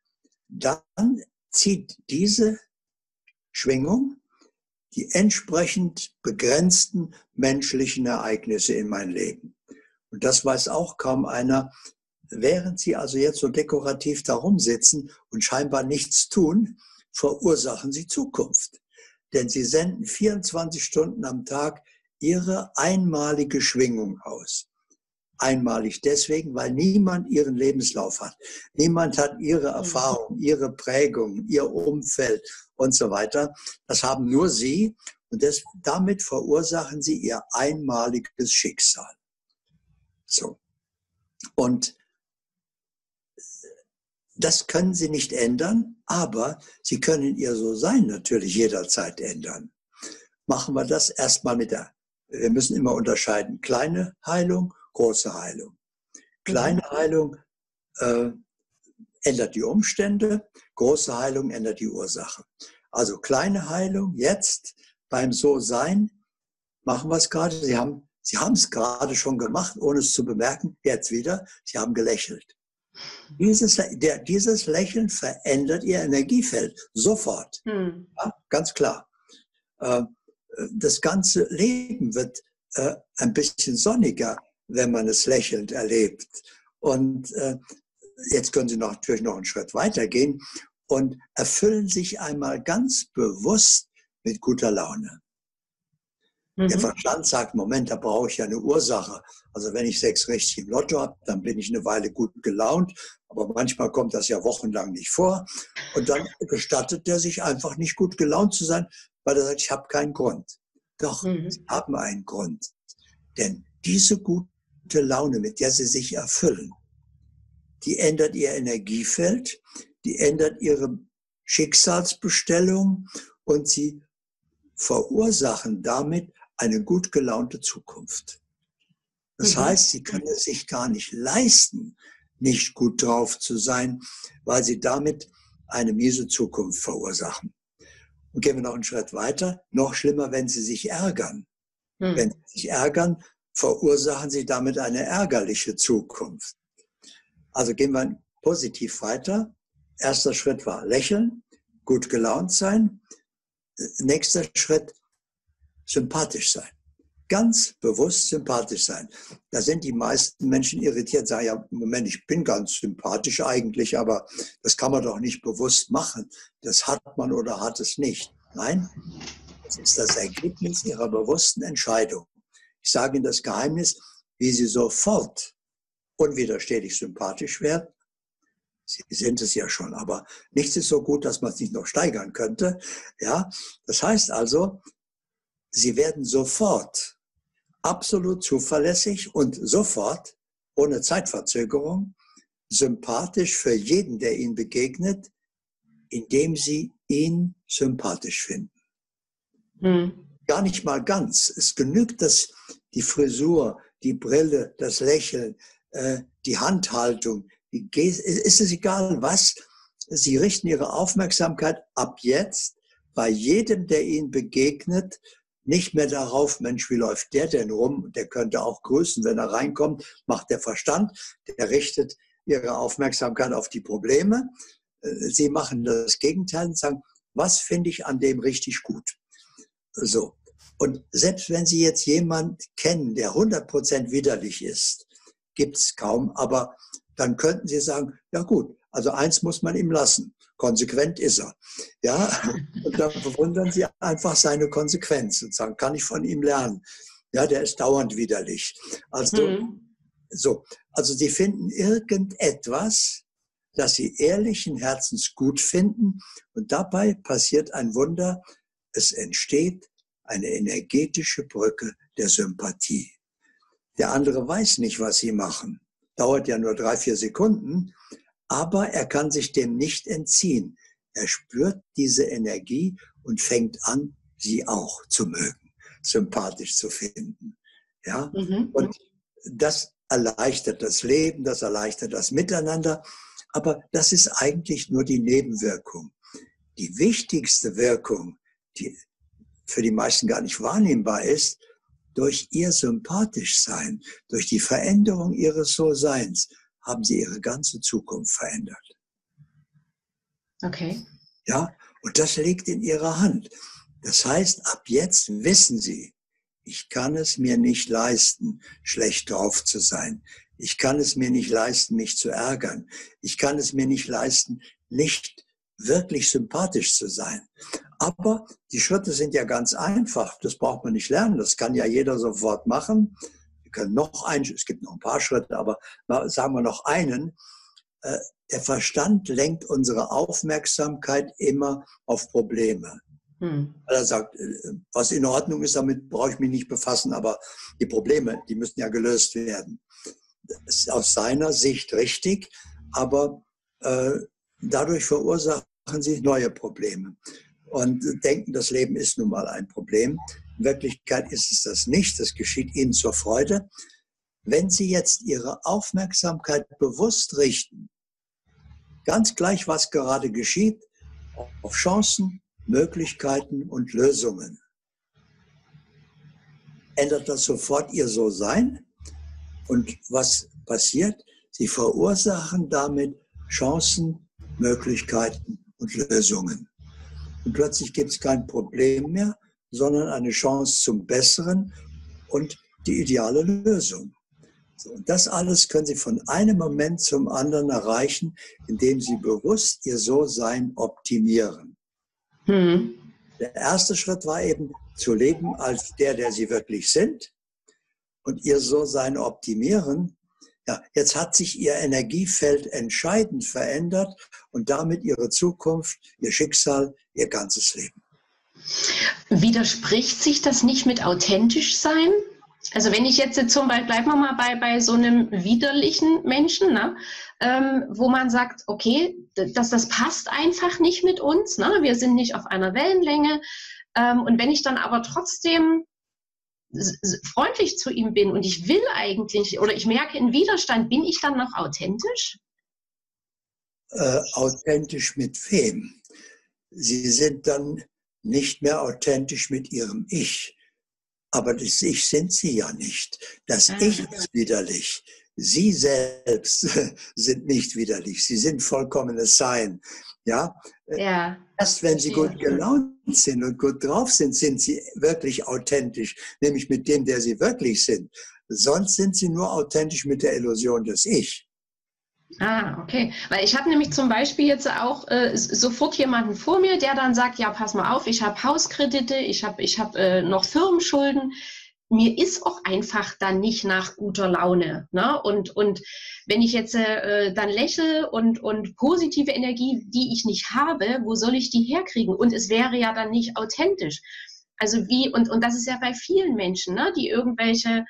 Speaker 2: dann zieht diese Schwingung die entsprechend begrenzten menschlichen Ereignisse in mein Leben. Und das weiß auch kaum einer. Während Sie also jetzt so dekorativ darum sitzen und scheinbar nichts tun, verursachen Sie Zukunft. Denn Sie senden 24 Stunden am Tag Ihre einmalige Schwingung aus einmalig deswegen, weil niemand ihren Lebenslauf hat. Niemand hat ihre mhm. Erfahrung, ihre Prägung, ihr Umfeld und so weiter. Das haben nur sie und das, damit verursachen sie ihr einmaliges Schicksal. So. Und das können sie nicht ändern, aber sie können ihr So-Sein natürlich jederzeit ändern. Machen wir das erstmal mit der, wir müssen immer unterscheiden, kleine Heilung große Heilung. Kleine mhm. Heilung äh, ändert die Umstände, große Heilung ändert die Ursache. Also kleine Heilung jetzt beim So-Sein machen wir es gerade. Sie haben Sie haben es gerade schon gemacht, ohne es zu bemerken. Jetzt wieder. Sie haben gelächelt. Dieses, der, dieses Lächeln verändert Ihr Energiefeld sofort. Hm. Ja, ganz klar. Äh, das ganze Leben wird äh, ein bisschen sonniger, wenn man es lächelnd erlebt. Und äh, jetzt können Sie noch, natürlich noch einen Schritt weiter gehen und erfüllen sich einmal ganz bewusst mit guter Laune. Mhm. Der Verstand sagt, Moment, da brauche ich ja eine Ursache. Also wenn ich sechs richtig im Lotto habe, dann bin ich eine Weile gut gelaunt, aber manchmal kommt das ja wochenlang nicht vor. Und dann gestattet er sich einfach nicht gut gelaunt zu sein, weil er sagt, ich habe keinen Grund. Doch, mhm. sie haben einen Grund. Denn diese gute gute Laune, mit der sie sich erfüllen, die ändert ihr Energiefeld, die ändert ihre Schicksalsbestellung und sie verursachen damit eine gut gelaunte Zukunft. Das mhm. heißt, sie können es sich gar nicht leisten, nicht gut drauf zu sein, weil sie damit eine miese Zukunft verursachen. Und gehen wir noch einen Schritt weiter. Noch schlimmer, wenn sie sich ärgern. Mhm. Wenn sie sich ärgern, verursachen sie damit eine ärgerliche Zukunft. Also gehen wir positiv weiter. Erster Schritt war lächeln, gut gelaunt sein. Nächster Schritt, sympathisch sein. Ganz bewusst sympathisch sein. Da sind die meisten Menschen irritiert, sagen ja, Moment, ich bin ganz sympathisch eigentlich, aber das kann man doch nicht bewusst machen. Das hat man oder hat es nicht. Nein, das ist das Ergebnis ihrer bewussten Entscheidung. Ich sage Ihnen das Geheimnis, wie Sie sofort unwiderstehlich sympathisch werden. Sie sind es ja schon, aber nichts ist so gut, dass man es nicht noch steigern könnte. Ja, das heißt also, Sie werden sofort absolut zuverlässig und sofort, ohne Zeitverzögerung, sympathisch für jeden, der Ihnen begegnet, indem Sie ihn sympathisch finden. Hm gar nicht mal ganz. Es genügt, dass die Frisur, die Brille, das Lächeln, äh, die Handhaltung, ist es egal was, Sie richten Ihre Aufmerksamkeit ab jetzt bei jedem, der Ihnen begegnet, nicht mehr darauf, Mensch, wie läuft der denn rum? Der könnte auch grüßen, wenn er reinkommt, macht der Verstand, der richtet Ihre Aufmerksamkeit auf die Probleme. Äh, Sie machen das Gegenteil und sagen, was finde ich an dem richtig gut? So. Und selbst wenn Sie jetzt jemand kennen, der 100% widerlich ist, gibt es kaum, aber dann könnten Sie sagen, ja gut, also eins muss man ihm lassen. Konsequent ist er. Ja, und dann bewundern Sie einfach seine Konsequenz und sagen, kann ich von ihm lernen? Ja, der ist dauernd widerlich. Also, mhm. so. Also Sie finden irgendetwas, das Sie ehrlichen Herzens gut finden und dabei passiert ein Wunder. Es entsteht eine energetische Brücke der Sympathie. Der andere weiß nicht, was Sie machen. Dauert ja nur drei, vier Sekunden, aber er kann sich dem nicht entziehen. Er spürt diese Energie und fängt an, sie auch zu mögen, sympathisch zu finden. Ja, mhm. und das erleichtert das Leben, das erleichtert das Miteinander. Aber das ist eigentlich nur die Nebenwirkung. Die wichtigste Wirkung, die für die meisten gar nicht wahrnehmbar ist, durch ihr sympathisch sein, durch die Veränderung ihres So-Seins, haben sie ihre ganze Zukunft verändert.
Speaker 1: Okay.
Speaker 2: Ja, und das liegt in ihrer Hand. Das heißt, ab jetzt wissen sie, ich kann es mir nicht leisten, schlecht drauf zu sein. Ich kann es mir nicht leisten, mich zu ärgern. Ich kann es mir nicht leisten, nicht wirklich sympathisch zu sein. Aber die Schritte sind ja ganz einfach. Das braucht man nicht lernen. Das kann ja jeder sofort machen können noch einen, es gibt noch ein paar Schritte, aber sagen wir noch einen. Äh, der Verstand lenkt unsere Aufmerksamkeit immer auf Probleme. Hm. er sagt, äh, was in Ordnung ist, damit brauche ich mich nicht befassen, aber die Probleme, die müssen ja gelöst werden. Das ist aus seiner Sicht richtig, aber äh, dadurch verursachen sie neue Probleme und denken, das Leben ist nun mal ein Problem. In Wirklichkeit ist es das nicht. Das geschieht Ihnen zur Freude. Wenn Sie jetzt Ihre Aufmerksamkeit bewusst richten, ganz gleich, was gerade geschieht, auf Chancen, Möglichkeiten und Lösungen, ändert das sofort Ihr So-Sein. Und was passiert? Sie verursachen damit Chancen, Möglichkeiten und Lösungen. Und plötzlich gibt es kein Problem mehr, sondern eine Chance zum Besseren und die ideale Lösung. So, und das alles können Sie von einem Moment zum anderen erreichen, indem Sie bewusst Ihr So-Sein optimieren. Hm. Der erste Schritt war eben zu leben als der, der Sie wirklich sind und Ihr So-Sein optimieren. Ja, jetzt hat sich Ihr Energiefeld entscheidend verändert und damit Ihre Zukunft, Ihr Schicksal, Ihr ganzes Leben.
Speaker 1: Widerspricht sich das nicht mit authentisch sein? Also wenn ich jetzt zum Beispiel, bleiben wir mal bei, bei so einem widerlichen Menschen, ne, ähm, wo man sagt, okay, das, das passt einfach nicht mit uns, ne, wir sind nicht auf einer Wellenlänge. Ähm, und wenn ich dann aber trotzdem freundlich zu ihm bin und ich will eigentlich oder ich merke einen Widerstand, bin ich dann noch authentisch?
Speaker 2: Äh, authentisch mit wem? Sie sind dann nicht mehr authentisch mit ihrem Ich. Aber das Ich sind sie ja nicht. Das ah. Ich ist widerlich. Sie selbst sind nicht widerlich. Sie sind vollkommenes Sein. Ja? Ja. Erst wenn sie gut gelaunt sind und gut drauf sind, sind sie wirklich authentisch, nämlich mit dem, der sie wirklich sind. Sonst sind sie nur authentisch mit der Illusion des Ich.
Speaker 1: Ah, okay. Weil ich habe nämlich zum Beispiel jetzt auch äh, sofort jemanden vor mir, der dann sagt, ja, pass mal auf, ich habe Hauskredite, ich habe ich hab, äh, noch Firmenschulden. Mir ist auch einfach dann nicht nach guter Laune. Ne? Und, und wenn ich jetzt äh, dann lächle und, und positive Energie, die ich nicht habe, wo soll ich die herkriegen? Und es wäre ja dann nicht authentisch. Also wie, und, und das ist ja bei vielen Menschen, ne, die irgendwelche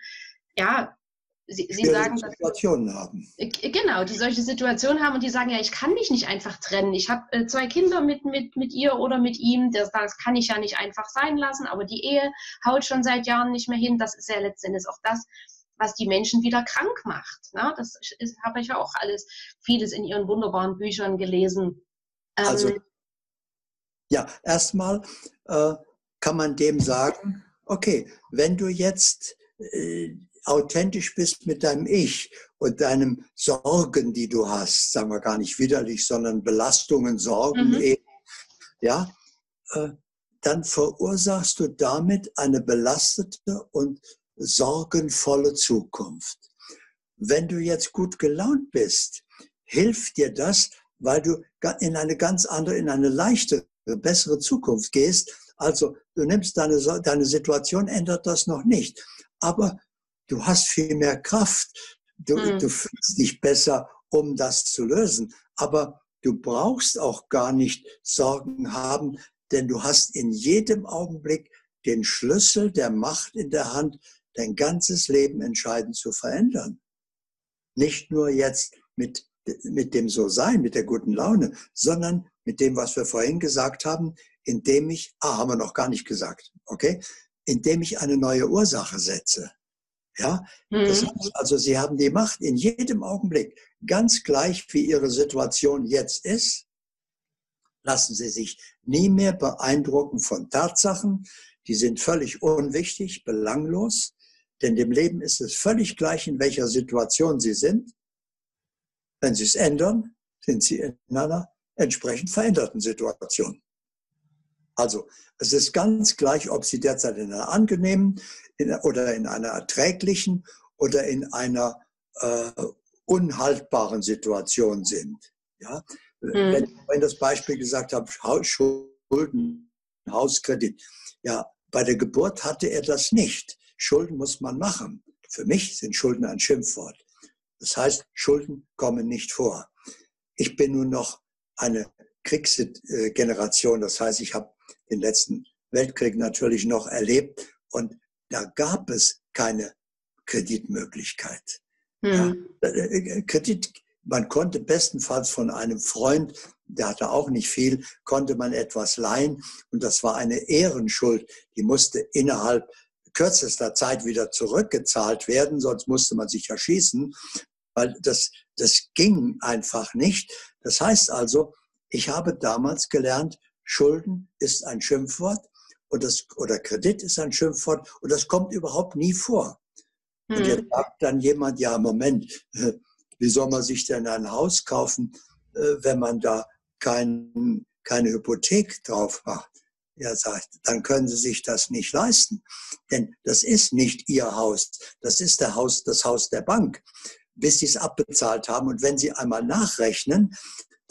Speaker 1: ja, Sie, Sie sagen,
Speaker 2: Situationen dass, haben.
Speaker 1: Äh, genau, die solche Situationen haben und die sagen, ja, ich kann mich nicht einfach trennen. Ich habe äh, zwei Kinder mit, mit, mit ihr oder mit ihm, das, das kann ich ja nicht einfach sein lassen, aber die Ehe haut schon seit Jahren nicht mehr hin. Das ist ja letztendlich auch das, was die Menschen wieder krank macht. Ne? Das habe ich ja auch alles, vieles in ihren wunderbaren Büchern gelesen.
Speaker 2: Ähm, also, ja, erstmal äh, kann man dem sagen, okay, wenn du jetzt äh, authentisch bist mit deinem Ich und deinen Sorgen, die du hast, sagen wir gar nicht widerlich, sondern Belastungen, Sorgen mhm. eben, ja, äh, dann verursachst du damit eine belastete und sorgenvolle Zukunft. Wenn du jetzt gut gelaunt bist, hilft dir das, weil du in eine ganz andere, in eine leichtere, bessere Zukunft gehst. Also du nimmst deine, deine Situation, ändert das noch nicht. Aber du hast viel mehr Kraft. Du, mhm. du fühlst dich besser, um das zu lösen. Aber du brauchst auch gar nicht Sorgen haben, denn du hast in jedem Augenblick den Schlüssel der Macht in der Hand, dein ganzes Leben entscheidend zu verändern. Nicht nur jetzt mit, mit dem So-Sein, mit der guten Laune, sondern mit dem, was wir vorhin gesagt haben, indem ich, ah, haben wir noch gar nicht gesagt, okay, indem ich eine neue Ursache setze. Ja, mhm. das heißt also, Sie haben die Macht in jedem Augenblick, ganz gleich wie Ihre Situation jetzt ist. Lassen Sie sich nie mehr beeindrucken von Tatsachen, die sind völlig unwichtig, belanglos, denn dem Leben ist es völlig gleich, in welcher Situation Sie sind. Wenn Sie es ändern, sind Sie in einer entsprechend veränderten Situation. Also es ist ganz gleich, ob Sie derzeit in einer angenehmen in, oder in einer erträglichen oder in einer äh, unhaltbaren Situation sind. Ja? Mhm. Wenn ich vorhin das Beispiel gesagt habe, Schulden, Hauskredit. Ja, bei der Geburt hatte er das nicht. Schulden muss man machen. Für mich sind Schulden ein Schimpfwort. Das heißt, Schulden kommen nicht vor. Ich bin nun noch eine Kriegsgeneration. Das heißt, ich habe den letzten Weltkrieg natürlich noch erlebt und da gab es keine Kreditmöglichkeit. Hm. Ja, äh, äh, Kredit, man konnte bestenfalls von einem Freund, der hatte auch nicht viel, konnte man etwas leihen und das war eine Ehrenschuld, die musste innerhalb kürzester Zeit wieder zurückgezahlt werden, sonst musste man sich erschießen, weil das, das ging einfach nicht. Das heißt also, ich habe damals gelernt, Schulden ist ein Schimpfwort und das, oder Kredit ist ein Schimpfwort und das kommt überhaupt nie vor. Hm. Und jetzt sagt dann jemand, ja, Moment, wie soll man sich denn ein Haus kaufen, äh, wenn man da kein, keine Hypothek drauf macht? Er sagt, dann können Sie sich das nicht leisten. Denn das ist nicht Ihr Haus. Das ist der Haus, das Haus der Bank, bis Sie es abbezahlt haben. Und wenn Sie einmal nachrechnen,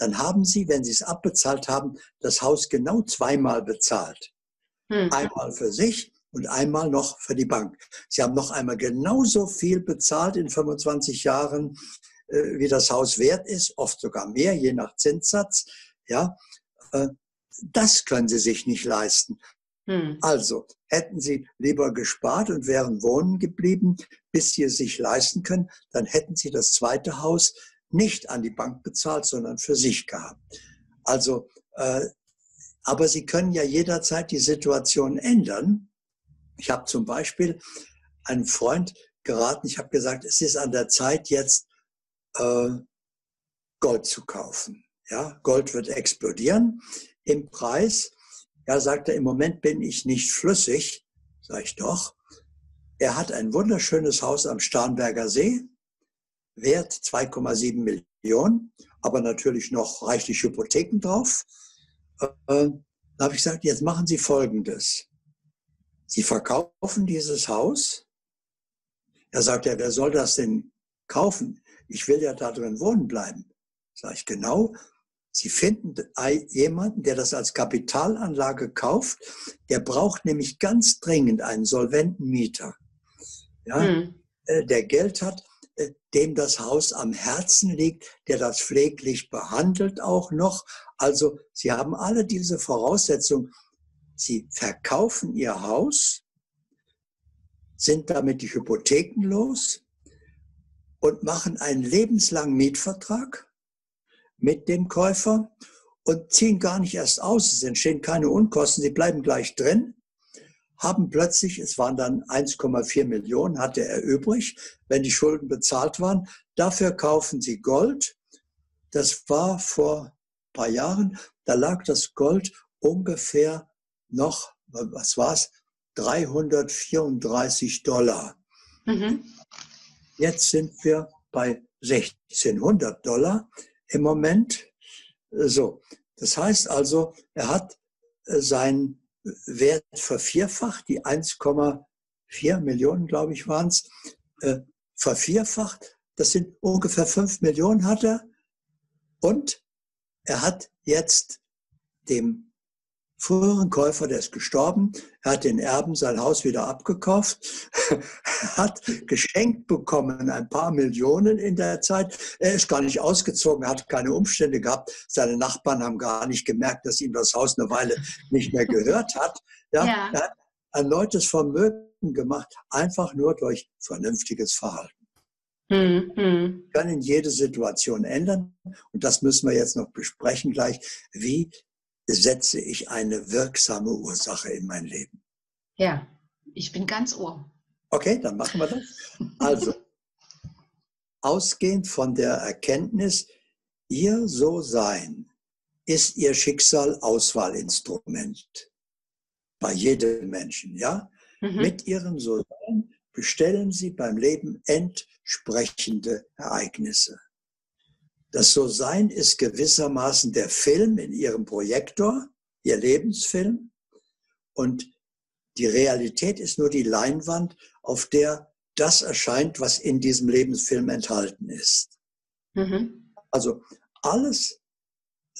Speaker 2: dann haben Sie, wenn Sie es abbezahlt haben, das Haus genau zweimal bezahlt. Hm. Einmal für sich und einmal noch für die Bank. Sie haben noch einmal genauso viel bezahlt in 25 Jahren, äh, wie das Haus wert ist, oft sogar mehr, je nach Zinssatz. Ja, äh, das können Sie sich nicht leisten. Hm. Also hätten Sie lieber gespart und wären wohnen geblieben, bis Sie es sich leisten können, dann hätten Sie das zweite Haus nicht an die Bank bezahlt, sondern für sich gehabt. Also, äh, aber Sie können ja jederzeit die Situation ändern. Ich habe zum Beispiel einen Freund geraten, ich habe gesagt, es ist an der Zeit jetzt äh, Gold zu kaufen. Ja, Gold wird explodieren im Preis. Ja, sagt er, im Moment bin ich nicht flüssig. Sag ich doch. Er hat ein wunderschönes Haus am Starnberger See, Wert 2,7 Millionen, aber natürlich noch reichlich Hypotheken drauf. Äh, da habe ich gesagt, jetzt machen Sie Folgendes. Sie verkaufen dieses Haus. Er sagt, ja, wer soll das denn kaufen? Ich will ja da drin wohnen bleiben. Sag ich, genau. Sie finden jemanden, der das als Kapitalanlage kauft. Der braucht nämlich ganz dringend einen solventen Mieter. Ja, hm. Der Geld hat, äh, dem das Haus am Herzen liegt, der das pfleglich behandelt auch noch. Also Sie haben alle diese Voraussetzungen. Sie verkaufen Ihr Haus, sind damit die Hypotheken los und machen einen lebenslangen Mietvertrag mit dem Käufer und ziehen gar nicht erst aus. Es entstehen keine Unkosten, sie bleiben gleich drin, haben plötzlich, es waren dann 1,4 Millionen, hatte er übrig, wenn die Schulden bezahlt waren. Dafür kaufen sie Gold. Das war vor ein paar Jahren, da lag das Gold ungefähr noch, was war es, 334 Dollar. Mhm. Jetzt sind wir bei 1600 Dollar im Moment. So, das heißt also, er hat äh, seinen Wert vervierfacht, die 1,4 Millionen, glaube ich, waren es, äh, vervierfacht. Das sind ungefähr 5 Millionen hat er. Und er hat jetzt dem früheren Käufer, der ist gestorben, er hat den Erben sein Haus wieder abgekauft, hat geschenkt bekommen ein paar Millionen in der Zeit. Er ist gar nicht ausgezogen, hat keine Umstände gehabt. Seine Nachbarn haben gar nicht gemerkt, dass ihm das Haus eine Weile nicht mehr gehört hat. Ja, ja. Er hat erneutes Vermögen gemacht, einfach nur durch vernünftiges Verhalten. Mhm. Wir können jede Situation ändern und das müssen wir jetzt noch besprechen gleich. Wie setze ich eine wirksame Ursache in mein Leben.
Speaker 1: Ja, ich bin ganz ohr.
Speaker 2: Okay, dann machen wir das. Also, ausgehend von der Erkenntnis, ihr So-Sein ist ihr Schicksal Auswahlinstrument. Bei jedem Menschen, ja? Mhm. Mit ihrem So-Sein bestellen sie beim Leben entsprechende Ereignisse. Das So-Sein ist gewissermaßen der Film in ihrem Projektor, ihr Lebensfilm. Und die Realität ist nur die Leinwand, auf der das erscheint, was in diesem Lebensfilm enthalten ist. Mhm. Also alles,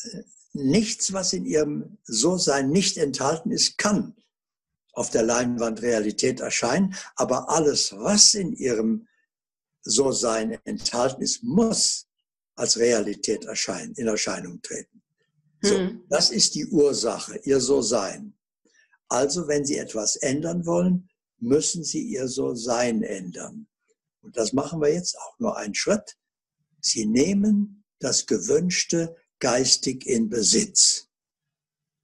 Speaker 2: äh, nichts, was in ihrem So-Sein nicht enthalten ist, kann auf der Leinwand Realität erscheinen, aber alles, was in ihrem So-Sein enthalten ist, muss als Realität erscheinen, in Erscheinung treten. So, hm. das ist die Ursache, ihr So-Sein. Also, wenn Sie etwas ändern wollen, müssen Sie Ihr So-Sein ändern. Und das machen wir jetzt auch nur einen Schritt. Sie nehmen das Gewünschte geistig in Besitz.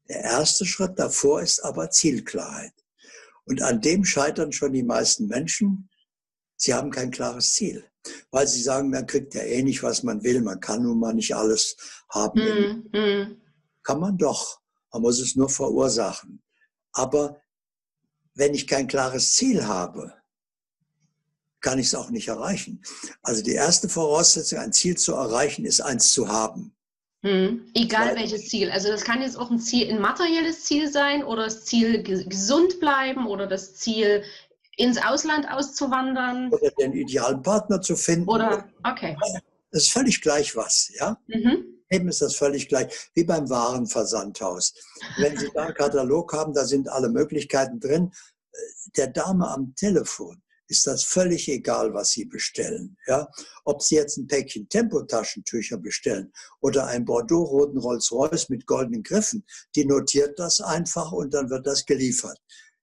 Speaker 2: Der erste Schritt davor ist aber Zielklarheit. Und an dem scheitern schon die meisten Menschen. Sie haben kein klares Ziel weil sie sagen, man kriegt ja eh nicht, was man will. Man kann nun mal nicht alles haben. Mm, mm. Kann man doch. Man muss es nur verursachen. Aber wenn ich kein klares Ziel habe, kann ich es auch nicht erreichen. Also die erste Voraussetzung, ein Ziel zu erreichen, ist eins zu haben.
Speaker 1: Hm, egal welches Ziel. Also das kann jetzt auch ein Ziel, ein materielles Ziel sein oder das Ziel gesund bleiben oder das Ziel ins Ausland auszuwandern.
Speaker 2: Oder den idealen Partner zu finden.
Speaker 1: Oder, okay.
Speaker 2: Es ist völlig gleich was, ja. Mhm. Eben ist das völlig gleich, wie beim Warenversandhaus. Wenn Sie da einen Katalog haben, da sind alle Möglichkeiten drin. Der Dame am Telefon ist das völlig egal, was Sie bestellen. Ja? Ob Sie jetzt ein Päckchen Tempotaschentücher bestellen oder einen Bordeaux-roten Rolls-Royce mit goldenen Griffen, die notiert das einfach und dann wird das geliefert.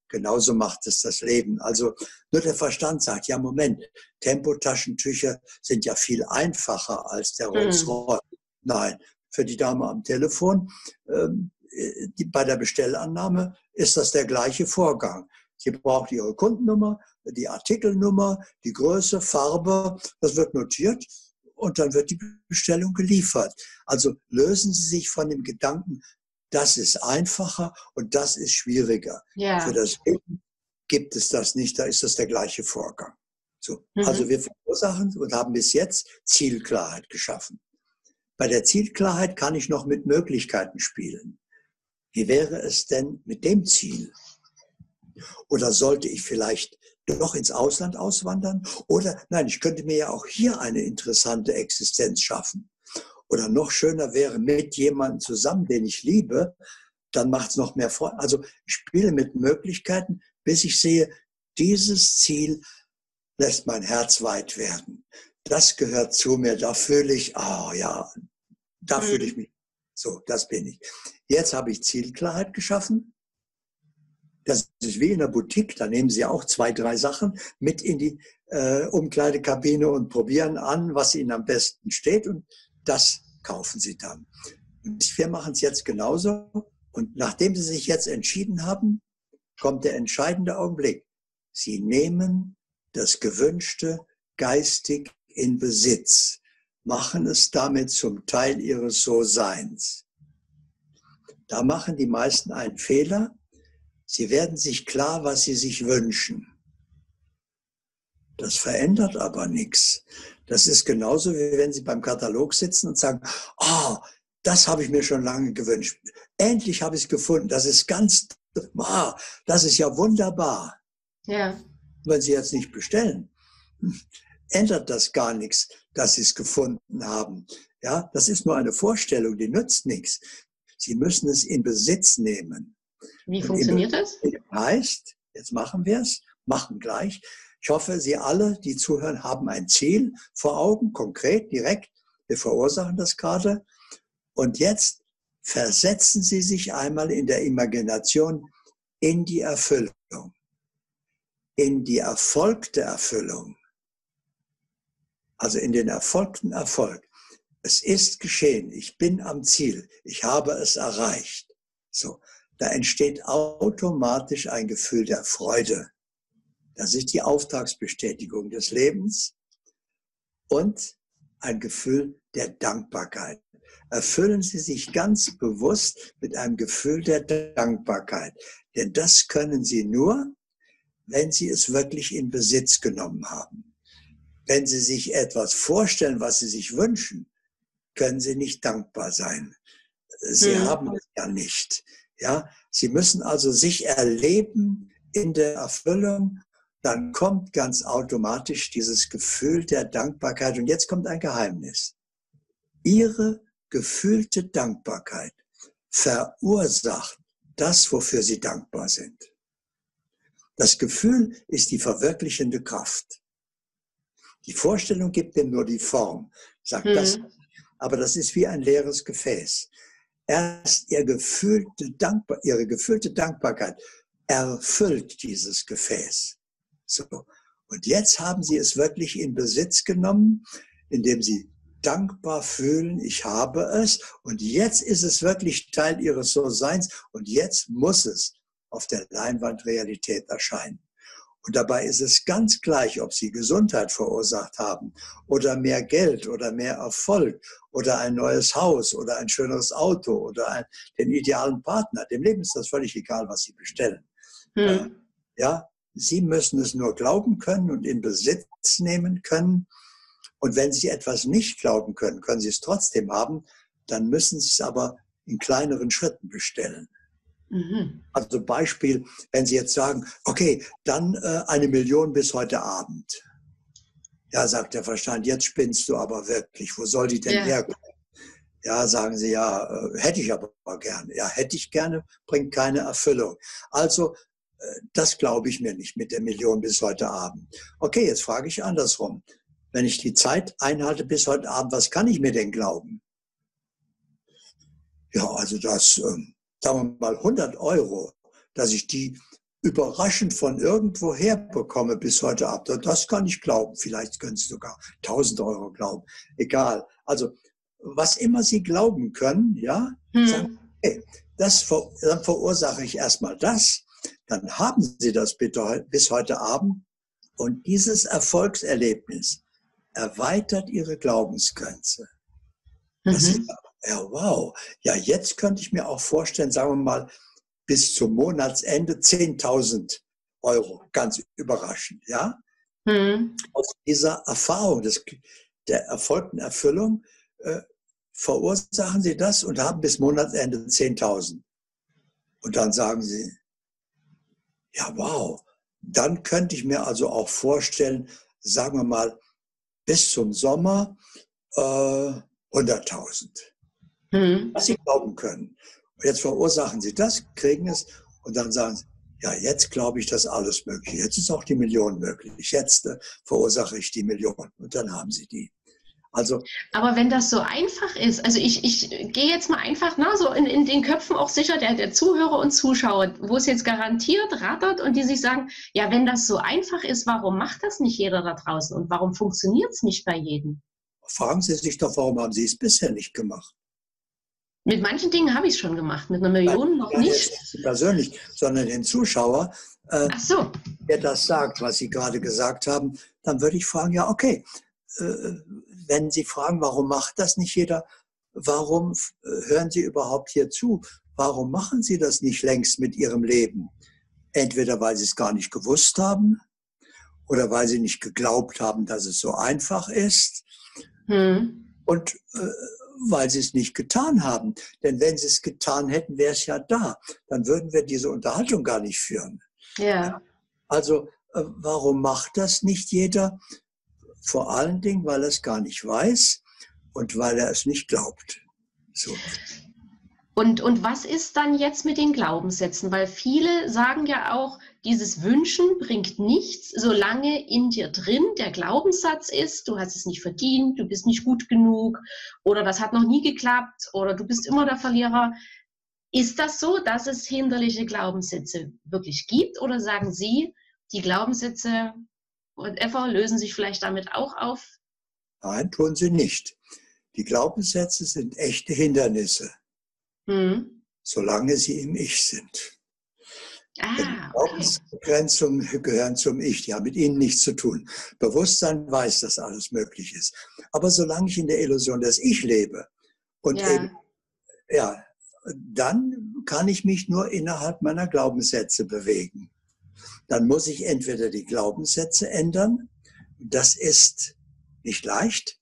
Speaker 2: Genauso macht es das Leben. Also nur der Verstand sagt, ja Moment, Tempotaschentücher sind ja viel einfacher als der mhm. Rolls Royce. Mhm. Nein, für die Dame am Telefon, ähm, die, bei der Bestellannahme ist das der gleiche Vorgang. Sie braucht ihre Kundennummer, die Artikelnummer, die Größe, Farbe, das wird notiert und dann wird die Bestellung geliefert. Also lösen Sie sich von dem Gedanken, das ist einfacher und das ist schwieriger. Ja. Für das Leben gibt es das nicht, da ist das der gleiche Vorgang. So. Mhm. Also wir verursachen und haben bis jetzt Zielklarheit geschaffen. Bei der Zielklarheit kann ich noch mit Möglichkeiten spielen. Wie wäre es denn mit dem Ziel? Oder sollte ich vielleicht doch ins Ausland auswandern? Oder nein, ich könnte mir ja auch hier eine interessante Existenz schaffen. Oder noch schöner wäre mit jemandem zusammen, den ich liebe, dann macht es noch mehr Freude. Also ich spiele mit Möglichkeiten, bis ich sehe, dieses Ziel lässt mein Herz weit werden. Das gehört zu mir, da fühle ich, oh ja, da mhm. fühle ich mich. So, das bin ich. Jetzt habe ich Zielklarheit geschaffen. Das ist wie in der Boutique, da nehmen Sie auch zwei, drei Sachen mit in die äh, Umkleidekabine und probieren an, was Ihnen am besten steht. Und das kaufen Sie dann. Wir machen es jetzt genauso. Und nachdem Sie sich jetzt entschieden haben, kommt der entscheidende Augenblick. Sie nehmen das Gewünschte geistig in Besitz, machen es damit zum Teil ihres So-Seins. Da machen die meisten einen Fehler. Sie werden sich klar, was sie sich wünschen. Das verändert aber nichts. Das ist genauso, wie wenn Sie beim Katalog sitzen und sagen, oh, das habe ich mir schon lange gewünscht. Endlich habe ich es gefunden. Das ist ganz, oh, das ist ja wunderbar. Ja. Wenn Sie jetzt nicht bestellen, ändert das gar nichts, dass Sie es gefunden haben. Ja, das ist nur eine Vorstellung, die nützt nichts. Sie müssen es in Besitz nehmen.
Speaker 1: Wie funktioniert das?
Speaker 2: Heißt, jetzt machen wir es, machen gleich. Ich hoffe, Sie alle, die zuhören, haben ein Ziel vor Augen, konkret, direkt. Wir verursachen das gerade. Und jetzt versetzen Sie sich einmal in der Imagination in die Erfüllung, in die erfolgte Erfüllung, also in den erfolgten Erfolg. Es ist geschehen, ich bin am Ziel, ich habe es erreicht. So, da entsteht automatisch ein Gefühl der Freude. Das ist die Auftragsbestätigung des Lebens und ein Gefühl der Dankbarkeit. Erfüllen Sie sich ganz bewusst mit einem Gefühl der Dankbarkeit. Denn das können Sie nur, wenn Sie es wirklich in Besitz genommen haben. Wenn Sie sich etwas vorstellen, was Sie sich wünschen, können Sie nicht dankbar sein. Sie hm. haben es ja nicht. Ja, Sie müssen also sich erleben in der Erfüllung dann kommt ganz automatisch dieses Gefühl der Dankbarkeit. Und jetzt kommt ein Geheimnis. Ihre gefühlte Dankbarkeit verursacht das, wofür Sie dankbar sind. Das Gefühl ist die verwirklichende Kraft. Die Vorstellung gibt dem nur die Form, sagt hm. das. Aber das ist wie ein leeres Gefäß. Erst ihr gefühlte Dankbar, ihre gefühlte Dankbarkeit erfüllt dieses Gefäß. So. Und jetzt haben sie es wirklich in Besitz genommen, indem sie dankbar fühlen, ich habe es. Und jetzt ist es wirklich Teil ihres So-Seins. Und jetzt muss es auf der Leinwand Realität erscheinen. Und dabei ist es ganz gleich, ob sie Gesundheit verursacht haben oder mehr Geld oder mehr Erfolg oder ein neues Haus oder ein schöneres Auto oder ein, den idealen Partner. Dem Leben ist das völlig egal, was sie bestellen. Hm. Ja, Sie müssen es nur glauben können und in Besitz nehmen können. Und wenn Sie etwas nicht glauben können, können Sie es trotzdem haben. Dann müssen Sie es aber in kleineren Schritten bestellen. Mhm. Also Beispiel, wenn Sie jetzt sagen, okay, dann äh, eine Million bis heute Abend. Ja, sagt der Verstand, jetzt spinnst du aber wirklich. Wo soll die denn ja. herkommen? Ja, sagen Sie, ja, äh, hätte ich aber gerne. Ja, hätte ich gerne, bringt keine Erfüllung. Also das glaube ich mir nicht mit der Million bis heute Abend. Okay, jetzt frage ich andersrum. Wenn ich die Zeit einhalte bis heute Abend, was kann ich mir denn glauben? Ja, also das, ähm, sagen wir mal 100 Euro, dass ich die überraschend von irgendwo her bekomme bis heute Abend, das kann ich glauben. Vielleicht können Sie sogar 1000 Euro glauben. Egal. Also, was immer Sie glauben können, ja, hm. sagen, okay, das, dann verursache ich erstmal das dann haben Sie das bitte bis heute Abend. Und dieses Erfolgserlebnis erweitert Ihre Glaubensgrenze. Mhm. Ist, ja, wow. Ja, jetzt könnte ich mir auch vorstellen, sagen wir mal, bis zum Monatsende 10.000 Euro. Ganz überraschend, ja? Mhm. Aus dieser Erfahrung des, der erfolgten Erfüllung äh, verursachen Sie das und haben bis Monatsende 10.000. Und dann sagen Sie, ja, wow. Dann könnte ich mir also auch vorstellen, sagen wir mal, bis zum Sommer äh, 100.000. Mhm. Was Sie glauben können. Und jetzt verursachen Sie das, kriegen es und dann sagen Sie, ja, jetzt glaube ich, dass alles möglich. ist. Jetzt ist auch die Million möglich. Jetzt äh, verursache ich die Million und dann haben Sie die.
Speaker 1: Also, Aber wenn das so einfach ist, also ich, ich gehe jetzt mal einfach na, so in, in den Köpfen auch sicher der, der Zuhörer und Zuschauer, wo es jetzt garantiert rattert und die sich sagen, ja, wenn das so einfach ist, warum macht das nicht jeder da draußen und warum funktioniert es nicht bei jedem?
Speaker 2: Fragen Sie sich doch, warum haben Sie es bisher nicht gemacht?
Speaker 1: Mit manchen Dingen habe ich es schon gemacht, mit einer Million noch nicht.
Speaker 2: Nicht persönlich, sondern den Zuschauer,
Speaker 1: äh, Ach so.
Speaker 2: der das sagt, was Sie gerade gesagt haben, dann würde ich fragen, ja, okay, wenn Sie fragen, warum macht das nicht jeder, warum äh, hören Sie überhaupt hier zu? Warum machen Sie das nicht längst mit Ihrem Leben? Entweder weil Sie es gar nicht gewusst haben oder weil Sie nicht geglaubt haben, dass es so einfach ist. Hm. Und äh, weil sie es nicht getan haben. Denn wenn sie es getan hätten, wäre es ja da. Dann würden wir diese Unterhaltung gar nicht führen.
Speaker 1: Ja.
Speaker 2: Also äh, warum macht das nicht jeder? Vor allen Dingen, weil er es gar nicht weiß und weil er es nicht glaubt. So.
Speaker 1: Und, und was ist dann jetzt mit den Glaubenssätzen? Weil viele sagen ja auch, dieses Wünschen bringt nichts, solange in dir drin der Glaubenssatz ist, du hast es nicht verdient, du bist nicht gut genug oder das hat noch nie geklappt oder du bist immer der Verlierer. Ist das so, dass es hinderliche Glaubenssätze wirklich gibt oder sagen Sie, die Glaubenssätze whatever, lösen sich vielleicht damit auch auf?
Speaker 2: Nein, tun sie nicht. Die Glaubenssätze sind echte Hindernisse mhm. solange sie im Ich sind. Ah, Glaubensbegrenzungen gehören zum Ich, die haben mit ihnen nichts zu tun. Bewusstsein weiß, dass alles möglich ist. Aber solange ich in der Illusion des Ich lebe und ja. eben, ja, dann kann ich mich nur innerhalb meiner Glaubenssätze bewegen. Dann muss ich entweder die Glaubenssätze ändern, das ist nicht leicht,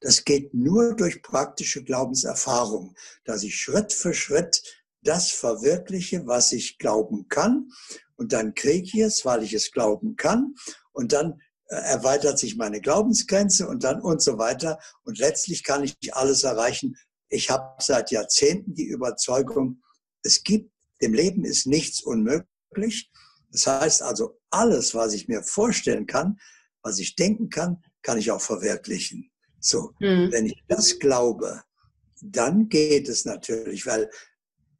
Speaker 2: das geht nur durch praktische Glaubenserfahrung, dass ich Schritt für Schritt das verwirkliche, was ich glauben kann. Und dann kriege ich es, weil ich es glauben kann. Und dann äh, erweitert sich meine Glaubensgrenze und dann und so weiter. Und letztlich kann ich alles erreichen. Ich habe seit Jahrzehnten die Überzeugung, es gibt, dem Leben ist nichts unmöglich. Das heißt also, alles, was ich mir vorstellen kann, was ich denken kann, kann ich auch verwirklichen. So, mhm. wenn ich das glaube, dann geht es natürlich, weil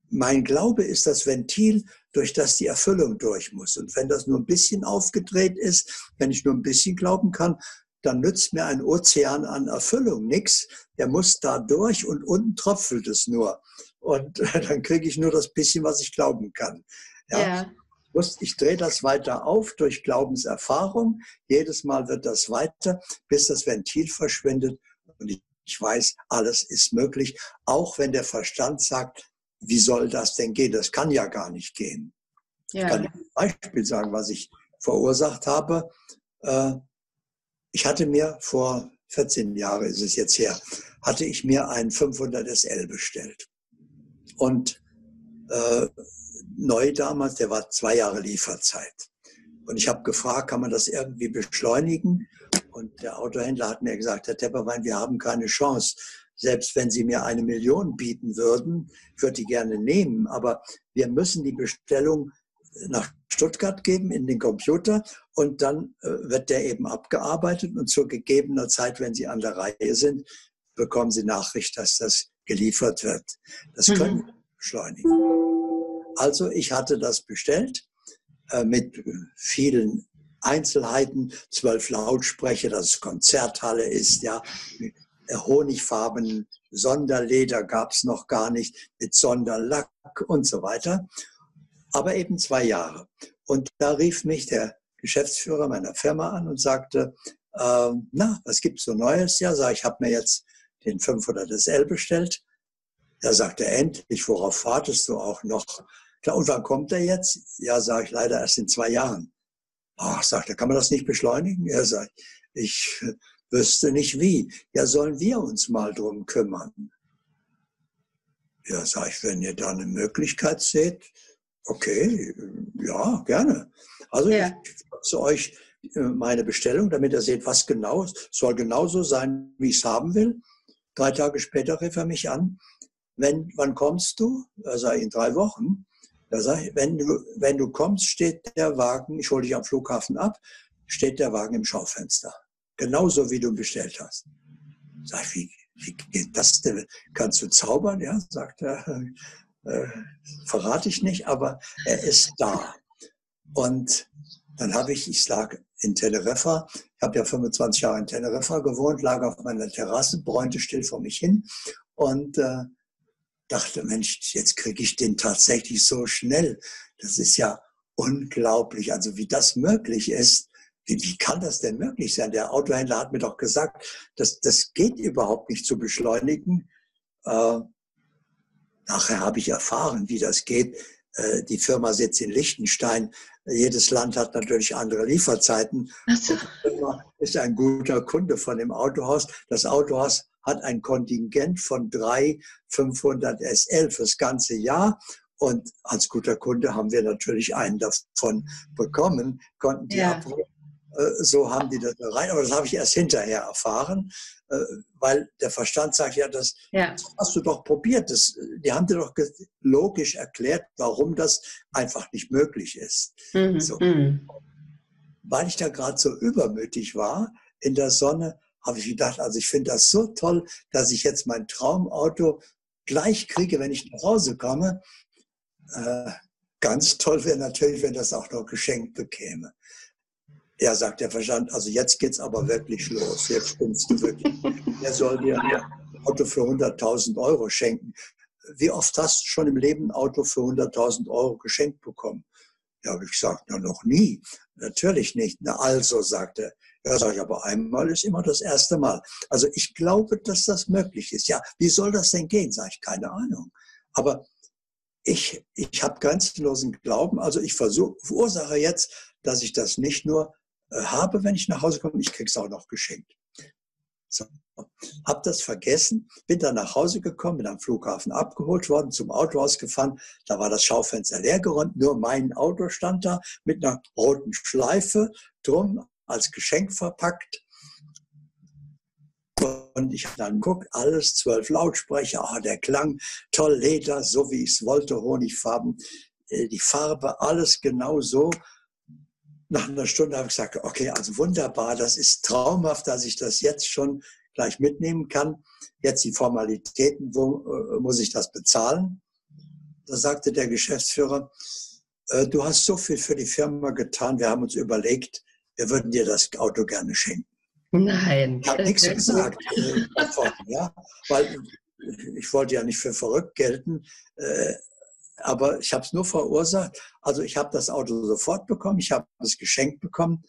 Speaker 2: mein Glaube ist das Ventil, durch das die Erfüllung durch muss. Und wenn das nur ein bisschen aufgedreht ist, wenn ich nur ein bisschen glauben kann, dann nützt mir ein Ozean an Erfüllung nichts. Der muss da durch und unten tröpfelt es nur. Und dann kriege ich nur das bisschen, was ich glauben kann. Ja. ja ich drehe das weiter auf durch Glaubenserfahrung. Jedes Mal wird das weiter, bis das Ventil verschwindet und ich weiß, alles ist möglich, auch wenn der Verstand sagt, wie soll das denn gehen? Das kann ja gar nicht gehen. Ja. Ich kann ein Beispiel sagen, was ich verursacht habe. Äh, ich hatte mir vor 14 Jahren ist es jetzt her, hatte ich mir einen 500 SL bestellt. Und äh, neu damals, der war zwei Jahre Lieferzeit. Und ich habe gefragt, kann man das irgendwie beschleunigen? Und der Autohändler hat mir gesagt, Herr Tepperwein, wir haben keine Chance. Selbst wenn Sie mir eine Million bieten würden, würde die gerne nehmen. Aber wir müssen die Bestellung nach Stuttgart geben in den Computer und dann äh, wird der eben abgearbeitet und zur gegebener Zeit, wenn Sie an der Reihe sind, bekommen Sie Nachricht, dass das geliefert wird. Das mhm. können wir beschleunigen. Also ich hatte das bestellt äh, mit vielen Einzelheiten, zwölf Lautsprecher, dass es Konzerthalle ist, ja, äh, Honigfarben, Sonderleder gab es noch gar nicht, mit Sonderlack und so weiter. Aber eben zwei Jahre. Und da rief mich der Geschäftsführer meiner Firma an und sagte, äh, na, was gibt's so Neues? Ja, sag ich, habe mir jetzt den 500 SL bestellt. Er sagte, endlich, worauf wartest du auch noch? Ja, und wann kommt er jetzt? Ja, sage ich, leider erst in zwei Jahren. Ach, sagt er, kann man das nicht beschleunigen? Er sagt, ich wüsste nicht wie. Ja, sollen wir uns mal drum kümmern? Ja, sage ich, wenn ihr da eine Möglichkeit seht, okay, ja, gerne. Also ja. ich zu euch äh, meine Bestellung, damit ihr seht, was genau ist. Soll genauso sein, wie ich es haben will. Drei Tage später rief er mich an. Wenn, wann kommst du? Er sagt, in drei Wochen. Da sag ich, wenn du, wenn du kommst, steht der Wagen, ich hole dich am Flughafen ab, steht der Wagen im Schaufenster. Genauso wie du bestellt hast. Sag ich, wie, wie geht das denn? Kannst du zaubern? Ja, sagt er. Äh, verrate ich nicht, aber er ist da. Und dann habe ich, ich lag in Teneriffa, ich habe ja 25 Jahre in Teneriffa gewohnt, lag auf meiner Terrasse, bräunte still vor mich hin und äh, dachte, Mensch, jetzt kriege ich den tatsächlich so schnell. Das ist ja unglaublich. Also wie das möglich ist, wie, wie kann das denn möglich sein? Der Autohändler hat mir doch gesagt, dass das geht überhaupt nicht zu beschleunigen. Äh, nachher habe ich erfahren, wie das geht. Äh, die Firma sitzt in Liechtenstein. Jedes Land hat natürlich andere Lieferzeiten. So. Die Firma ist ein guter Kunde von dem Autohaus. Das Autohaus hat ein Kontingent von drei 500 SL fürs ganze Jahr. Und als guter Kunde haben wir natürlich einen davon bekommen, konnten die ja. abholen. Äh, so haben die das rein. Aber das habe ich erst hinterher erfahren, äh, weil der Verstand sagt, ja, das, ja. hast du doch probiert. Das, die haben dir doch logisch erklärt, warum das einfach nicht möglich ist. Mhm. So. Mhm. Weil ich da gerade so übermütig war in der Sonne, habe ich gedacht, also ich finde das so toll, dass ich jetzt mein Traumauto gleich kriege, wenn ich nach Hause komme. Äh, ganz toll wäre natürlich, wenn das auch noch geschenkt bekäme. Ja, sagt der Verstand, also jetzt geht's aber wirklich los. Jetzt spinnst du wirklich. Er soll dir ein Auto für 100.000 Euro schenken. Wie oft hast du schon im Leben ein Auto für 100.000 Euro geschenkt bekommen? Ja, habe ich gesagt, na noch nie. Natürlich nicht. Na also, sagte er. Ja, sage ich, aber einmal ist immer das erste Mal. Also ich glaube, dass das möglich ist. Ja, wie soll das denn gehen? Sage ich, keine Ahnung. Aber ich, ich habe grenzenlosen Glauben. Also ich versuche, verursache jetzt, dass ich das nicht nur äh, habe, wenn ich nach Hause komme, ich kriege es auch noch geschenkt. So. Hab das vergessen, bin dann nach Hause gekommen, bin am Flughafen abgeholt worden, zum Autohaus gefahren. Da war das Schaufenster leergeräumt, nur mein Auto stand da mit einer roten Schleife drum als Geschenk verpackt. Und ich habe dann geguckt, alles zwölf Lautsprecher, ah, der Klang, toll, Leder, so wie ich es wollte, Honigfarben, äh, die Farbe, alles genau so. Nach einer Stunde habe ich gesagt, okay, also wunderbar, das ist traumhaft, dass ich das jetzt schon gleich mitnehmen kann. Jetzt die Formalitäten, wo äh, muss ich das bezahlen? Da sagte der Geschäftsführer, äh, du hast so viel für die Firma getan, wir haben uns überlegt, wir würden dir das Auto gerne schenken.
Speaker 3: Nein.
Speaker 2: Ich habe nichts gesagt äh, davon, ja, weil ich wollte ja nicht für verrückt gelten, äh, aber ich habe es nur verursacht. Also ich habe das Auto sofort bekommen, ich habe es geschenkt bekommen,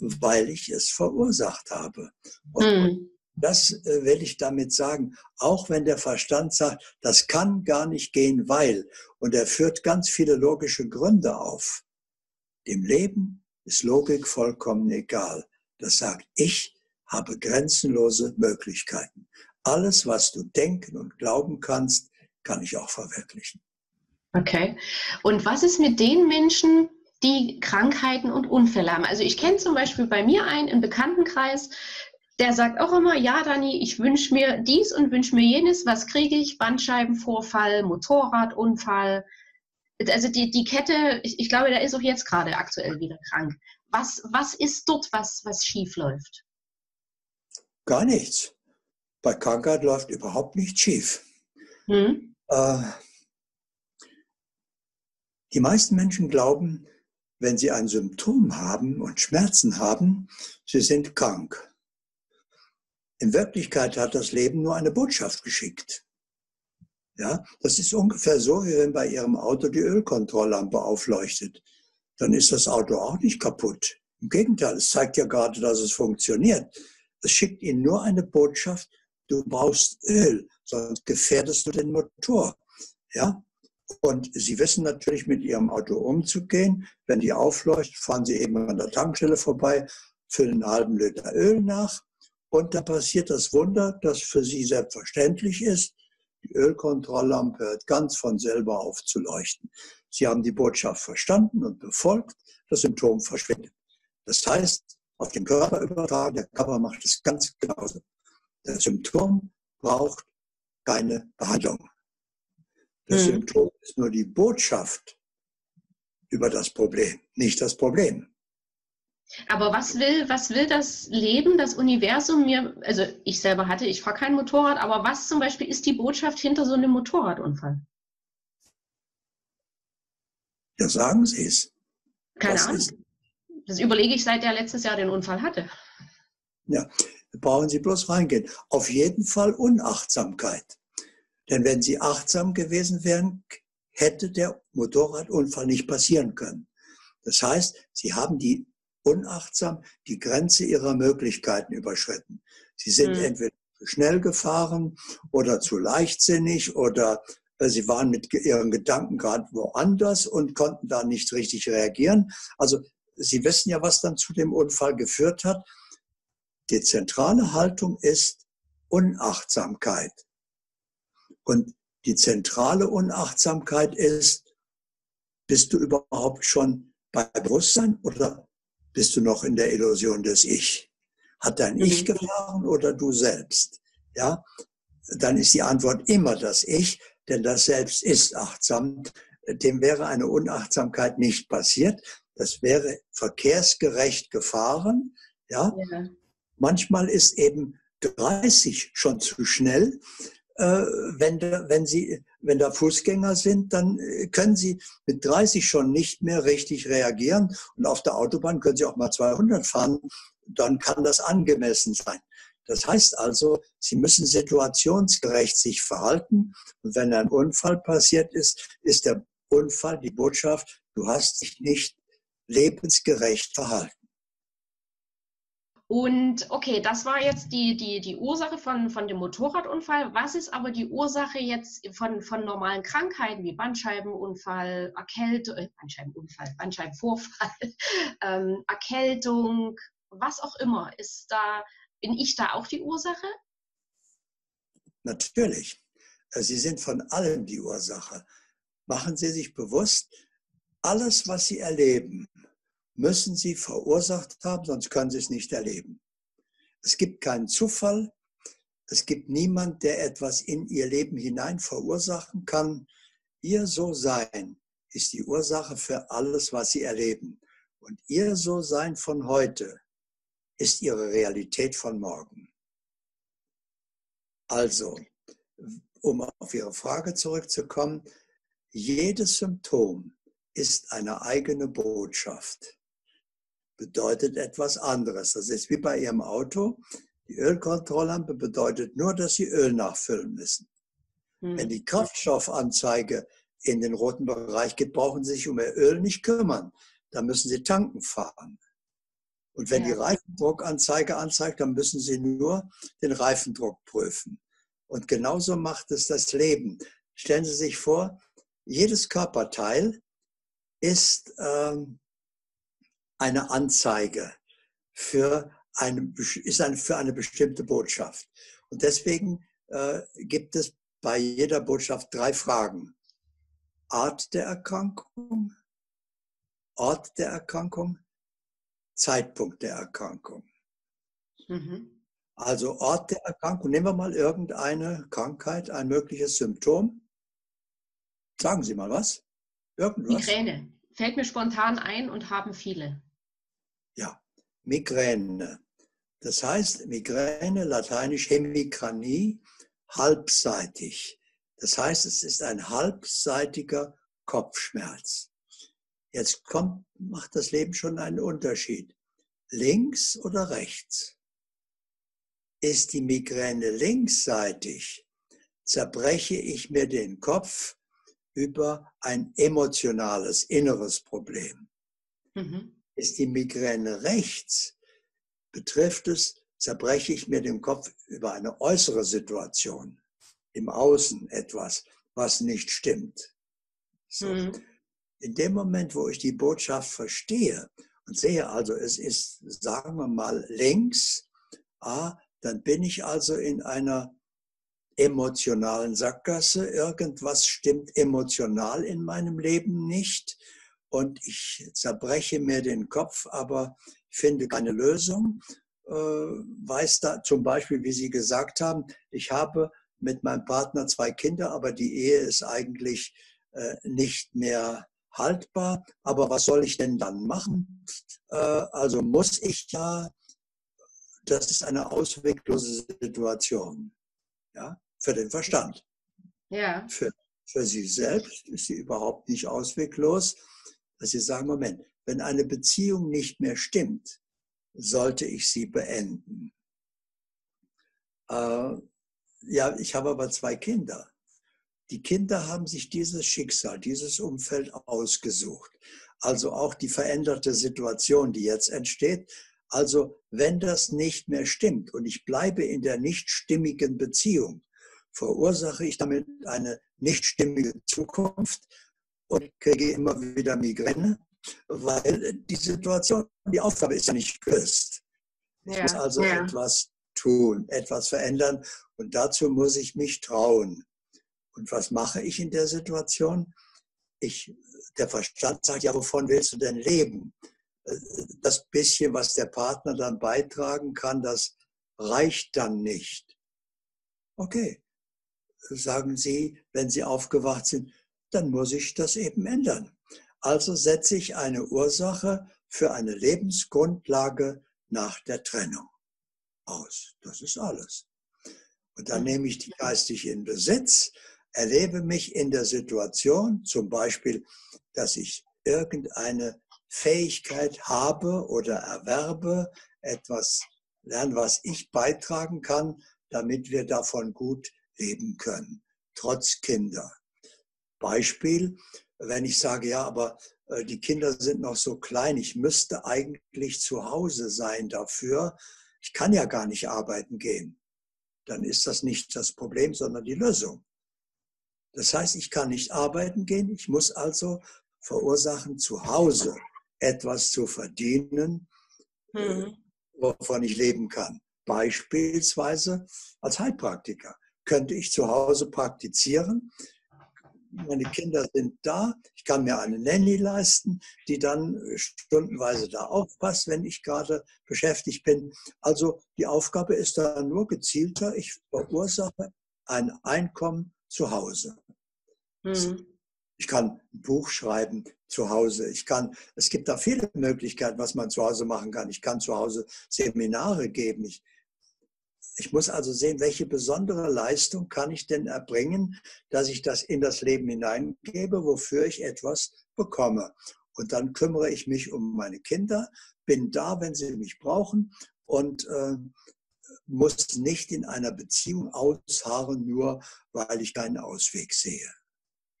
Speaker 2: weil ich es verursacht habe. Und, hm. Das äh, will ich damit sagen, auch wenn der Verstand sagt, das kann gar nicht gehen, weil, und er führt ganz viele logische Gründe auf. Dem Leben ist Logik vollkommen egal. Das sagt, ich habe grenzenlose Möglichkeiten. Alles, was du denken und glauben kannst, kann ich auch verwirklichen.
Speaker 3: Okay. Und was ist mit den Menschen, die Krankheiten und Unfälle haben? Also ich kenne zum Beispiel bei mir einen im Bekanntenkreis, der sagt auch immer, ja, Dani, ich wünsche mir dies und wünsche mir jenes. Was kriege ich? Bandscheibenvorfall, Motorradunfall, also die, die Kette, ich, ich glaube, der ist auch jetzt gerade aktuell wieder krank. Was, was ist dort, was, was schief läuft?
Speaker 2: Gar nichts. Bei Krankheit läuft überhaupt nichts schief. Hm? Äh, die meisten Menschen glauben, wenn sie ein Symptom haben und Schmerzen haben, sie sind krank. In Wirklichkeit hat das Leben nur eine Botschaft geschickt. Ja, das ist ungefähr so, wie wenn bei Ihrem Auto die Ölkontrolllampe aufleuchtet. Dann ist das Auto auch nicht kaputt. Im Gegenteil, es zeigt ja gerade, dass es funktioniert. Es schickt Ihnen nur eine Botschaft, du brauchst Öl, sonst gefährdest du den Motor. Ja? Und Sie wissen natürlich, mit Ihrem Auto umzugehen. Wenn die aufleuchtet, fahren Sie eben an der Tankstelle vorbei, füllen einen halben Liter Öl nach und dann passiert das Wunder, das für Sie selbstverständlich ist. Die Ölkontrolllampe hört ganz von selber auf zu leuchten. Sie haben die Botschaft verstanden und befolgt, das Symptom verschwindet. Das heißt, auf den Körper übertragen, der Körper macht es ganz genauso. Das Symptom braucht keine Behandlung. Das mhm. Symptom ist nur die Botschaft über das Problem, nicht das Problem.
Speaker 3: Aber was will, was will das Leben, das Universum mir, also ich selber hatte, ich fahre kein Motorrad, aber was zum Beispiel ist die Botschaft hinter so einem Motorradunfall?
Speaker 2: Ja, sagen Sie es.
Speaker 3: Keine was Ahnung. Ist? Das überlege ich, seit er letztes Jahr den Unfall hatte.
Speaker 2: Ja, da brauchen Sie bloß reingehen. Auf jeden Fall Unachtsamkeit. Denn wenn sie achtsam gewesen wären, hätte der Motorradunfall nicht passieren können. Das heißt, sie haben die unachtsam die Grenze ihrer Möglichkeiten überschritten. Sie sind mhm. entweder zu schnell gefahren oder zu leichtsinnig oder äh, sie waren mit ihren Gedanken gerade woanders und konnten da nicht richtig reagieren. Also Sie wissen ja, was dann zu dem Unfall geführt hat. Die zentrale Haltung ist Unachtsamkeit. Und die zentrale Unachtsamkeit ist, bist du überhaupt schon bei Bewusstsein oder bist du noch in der Illusion des Ich? Hat dein Ich mhm. gefahren oder du selbst? Ja, dann ist die Antwort immer das Ich, denn das Selbst ist achtsam. Dem wäre eine Unachtsamkeit nicht passiert. Das wäre verkehrsgerecht gefahren. Ja, ja. manchmal ist eben 30 schon zu schnell. Äh, wenn, da, wenn, Sie, wenn da Fußgänger sind, dann äh, können Sie mit 30 schon nicht mehr richtig reagieren. Und auf der Autobahn können Sie auch mal 200 fahren. Dann kann das angemessen sein. Das heißt also, Sie müssen situationsgerecht sich verhalten. Und wenn ein Unfall passiert ist, ist der Unfall die Botschaft, du hast dich nicht lebensgerecht verhalten.
Speaker 3: Und okay, das war jetzt die, die, die Ursache von, von dem Motorradunfall. Was ist aber die Ursache jetzt von, von normalen Krankheiten wie Bandscheibenunfall, Erkältung, äh, Bandscheibenunfall, Bandscheibenvorfall, ähm, Erkältung, was auch immer? Ist da, bin ich da auch die Ursache?
Speaker 2: Natürlich. Äh, Sie sind von allem die Ursache. Machen Sie sich bewusst, alles, was Sie erleben, müssen Sie verursacht haben, sonst können Sie es nicht erleben. Es gibt keinen Zufall. Es gibt niemand, der etwas in Ihr Leben hinein verursachen kann. Ihr So-Sein ist die Ursache für alles, was Sie erleben. Und Ihr So-Sein von heute ist Ihre Realität von morgen. Also, um auf Ihre Frage zurückzukommen, jedes Symptom ist eine eigene Botschaft. Bedeutet etwas anderes. Das ist wie bei Ihrem Auto. Die Ölkontrolllampe bedeutet nur, dass Sie Öl nachfüllen müssen. Hm. Wenn die Kraftstoffanzeige in den roten Bereich geht, brauchen Sie sich um Ihr Öl nicht kümmern. Da müssen Sie tanken fahren. Und wenn ja. die Reifendruckanzeige anzeigt, dann müssen Sie nur den Reifendruck prüfen. Und genauso macht es das Leben. Stellen Sie sich vor, jedes Körperteil ist ähm, eine Anzeige für eine, ist eine, für eine bestimmte Botschaft. Und deswegen äh, gibt es bei jeder Botschaft drei Fragen. Art der Erkrankung, Ort der Erkrankung, Zeitpunkt der Erkrankung. Mhm. Also Ort der Erkrankung. Nehmen wir mal irgendeine Krankheit, ein mögliches Symptom. Sagen Sie mal was.
Speaker 3: Irgendwas? Migräne. Fällt mir spontan ein und haben viele.
Speaker 2: Migräne. Das heißt, Migräne, lateinisch Hemikranie, halbseitig. Das heißt, es ist ein halbseitiger Kopfschmerz. Jetzt kommt, macht das Leben schon einen Unterschied. Links oder rechts? Ist die Migräne linksseitig, zerbreche ich mir den Kopf über ein emotionales, inneres Problem. Mhm. Ist die Migräne rechts, betrifft es, zerbreche ich mir den Kopf über eine äußere Situation, im Außen etwas, was nicht stimmt. So. Mhm. In dem Moment, wo ich die Botschaft verstehe und sehe also, es ist, sagen wir mal, links, ah, dann bin ich also in einer emotionalen Sackgasse. Irgendwas stimmt emotional in meinem Leben nicht und ich zerbreche mir den Kopf, aber finde keine Lösung. Äh, weiß da zum Beispiel, wie Sie gesagt haben, ich habe mit meinem Partner zwei Kinder, aber die Ehe ist eigentlich äh, nicht mehr haltbar. Aber was soll ich denn dann machen? Äh, also muss ich ja, das ist eine ausweglose Situation. Ja? für den Verstand. Ja. Für, für sie selbst ist sie überhaupt nicht ausweglos, dass sie sagen, Moment, wenn eine Beziehung nicht mehr stimmt, sollte ich sie beenden. Äh, ja, ich habe aber zwei Kinder. Die Kinder haben sich dieses Schicksal, dieses Umfeld ausgesucht. Also auch die veränderte Situation, die jetzt entsteht. Also wenn das nicht mehr stimmt und ich bleibe in der nicht stimmigen Beziehung, verursache ich damit eine nicht stimmige Zukunft und kriege immer wieder Migräne, weil die Situation, die Aufgabe ist ja nicht gelöst. Ich ja, muss also ja. etwas tun, etwas verändern und dazu muss ich mich trauen. Und was mache ich in der Situation? Ich, der Verstand sagt, ja, wovon willst du denn leben? Das bisschen, was der Partner dann beitragen kann, das reicht dann nicht. Okay, sagen Sie, wenn Sie aufgewacht sind, dann muss ich das eben ändern. Also setze ich eine Ursache für eine Lebensgrundlage nach der Trennung aus. Das ist alles. Und dann nehme ich die geistig in Besitz, erlebe mich in der Situation, zum Beispiel, dass ich irgendeine Fähigkeit habe oder erwerbe, etwas lernen, was ich beitragen kann, damit wir davon gut leben können, trotz Kinder. Beispiel, wenn ich sage, ja, aber äh, die Kinder sind noch so klein, ich müsste eigentlich zu Hause sein dafür, ich kann ja gar nicht arbeiten gehen, dann ist das nicht das Problem, sondern die Lösung. Das heißt, ich kann nicht arbeiten gehen, ich muss also verursachen, zu Hause etwas zu verdienen, mhm. wovon ich leben kann. Beispielsweise als Heilpraktiker könnte ich zu Hause praktizieren meine Kinder sind da, ich kann mir eine Nanny leisten, die dann äh, stundenweise da aufpasst, wenn ich gerade beschäftigt bin. Also die Aufgabe ist da nur gezielter, ich verursache ein Einkommen zu Hause. Mhm. Ich kann ein Buch schreiben zu Hause. Ich kann, es gibt da viele Möglichkeiten, was man zu Hause machen kann. Ich kann zu Hause Seminare geben. Ich ich muss also sehen, welche besondere Leistung kann ich denn erbringen, dass ich das in das Leben hineingebe, wofür ich etwas bekomme. Und dann kümmere ich mich um meine Kinder, bin da, wenn sie mich brauchen und äh, muss nicht in einer Beziehung ausharren, nur weil ich keinen Ausweg sehe.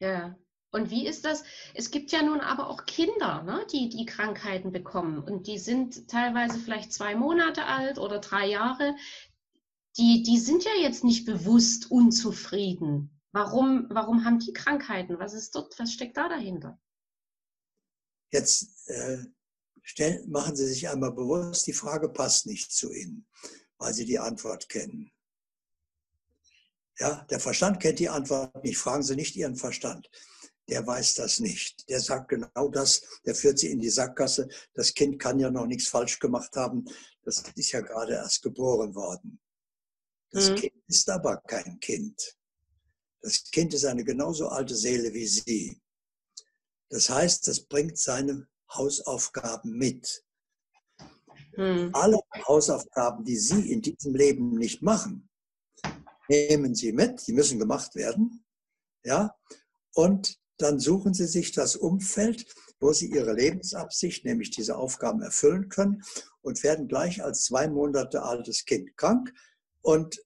Speaker 3: Ja. Und wie ist das? Es gibt ja nun aber auch Kinder, ne, die die Krankheiten bekommen. Und die sind teilweise vielleicht zwei Monate alt oder drei Jahre die, die sind ja jetzt nicht bewusst unzufrieden. Warum, warum haben die Krankheiten? Was ist dort, was steckt da dahinter?
Speaker 2: Jetzt äh, stellen, machen Sie sich einmal bewusst, die Frage passt nicht zu Ihnen, weil Sie die Antwort kennen. Ja, der Verstand kennt die Antwort nicht. Fragen Sie nicht Ihren Verstand. Der weiß das nicht. Der sagt genau das. Der führt Sie in die Sackgasse. Das Kind kann ja noch nichts falsch gemacht haben. Das ist ja gerade erst geboren worden. Das mhm. Kind ist aber kein Kind. Das Kind ist eine genauso alte Seele wie Sie. Das heißt, das bringt seine Hausaufgaben mit. Mhm. Alle Hausaufgaben, die Sie in diesem Leben nicht machen, nehmen Sie mit, die müssen gemacht werden. Ja? Und dann suchen Sie sich das Umfeld, wo Sie Ihre Lebensabsicht, nämlich diese Aufgaben erfüllen können und werden gleich als zwei Monate altes Kind krank, und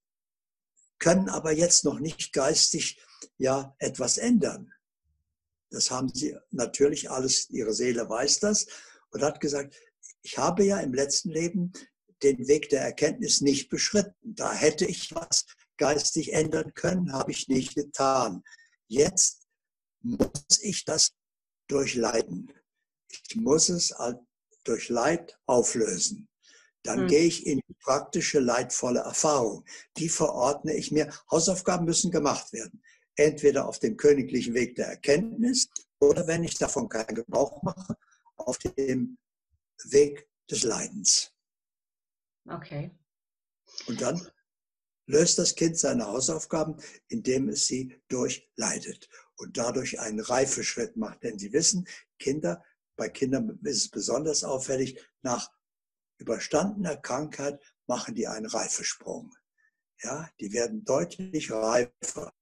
Speaker 2: können aber jetzt noch nicht geistig ja etwas ändern. Das haben sie natürlich alles, ihre Seele weiß das und hat gesagt, ich habe ja im letzten Leben den Weg der Erkenntnis nicht beschritten. Da hätte ich was geistig ändern können, habe ich nicht getan. Jetzt muss ich das durchleiden. Ich muss es durch Leid auflösen. Dann hm. gehe ich in die praktische, leidvolle Erfahrung. Die verordne ich mir. Hausaufgaben müssen gemacht werden. Entweder auf dem königlichen Weg der Erkenntnis oder, wenn ich davon keinen Gebrauch mache, auf dem Weg des Leidens.
Speaker 3: Okay.
Speaker 2: Und dann löst das Kind seine Hausaufgaben, indem es sie durchleidet und dadurch einen Reifeschritt macht. Denn Sie wissen, Kinder, bei Kindern ist es besonders auffällig, nach überstandener Krankheit machen die einen Reifesprung. Ja, die werden deutlich reifer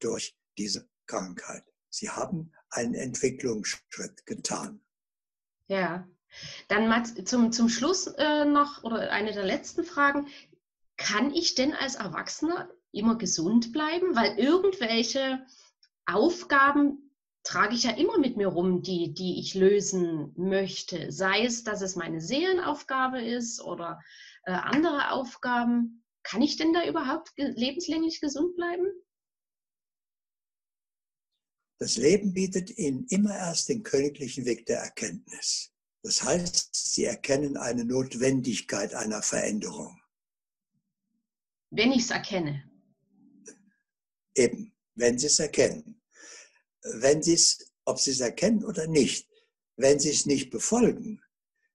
Speaker 2: durch diese Krankheit. Sie haben einen Entwicklungsschritt getan.
Speaker 3: Ja, dann mal zum, zum Schluss äh, noch oder eine der letzten Fragen. Kann ich denn als Erwachsener immer gesund bleiben? Weil irgendwelche Aufgaben trage ich ja immer mit mir rum, die, die ich lösen möchte. Sei es, dass es meine Seelenaufgabe ist oder äh, andere Aufgaben. Kann ich denn da überhaupt lebenslänglich gesund bleiben?
Speaker 2: Das Leben bietet ihnen immer erst den königlichen Weg der Erkenntnis. Das heißt, sie erkennen eine Notwendigkeit einer Veränderung.
Speaker 3: Wenn ich es erkenne.
Speaker 2: Eben, wenn sie es erkennen. Wenn sie es, ob sie es erkennen oder nicht, wenn sie es nicht befolgen,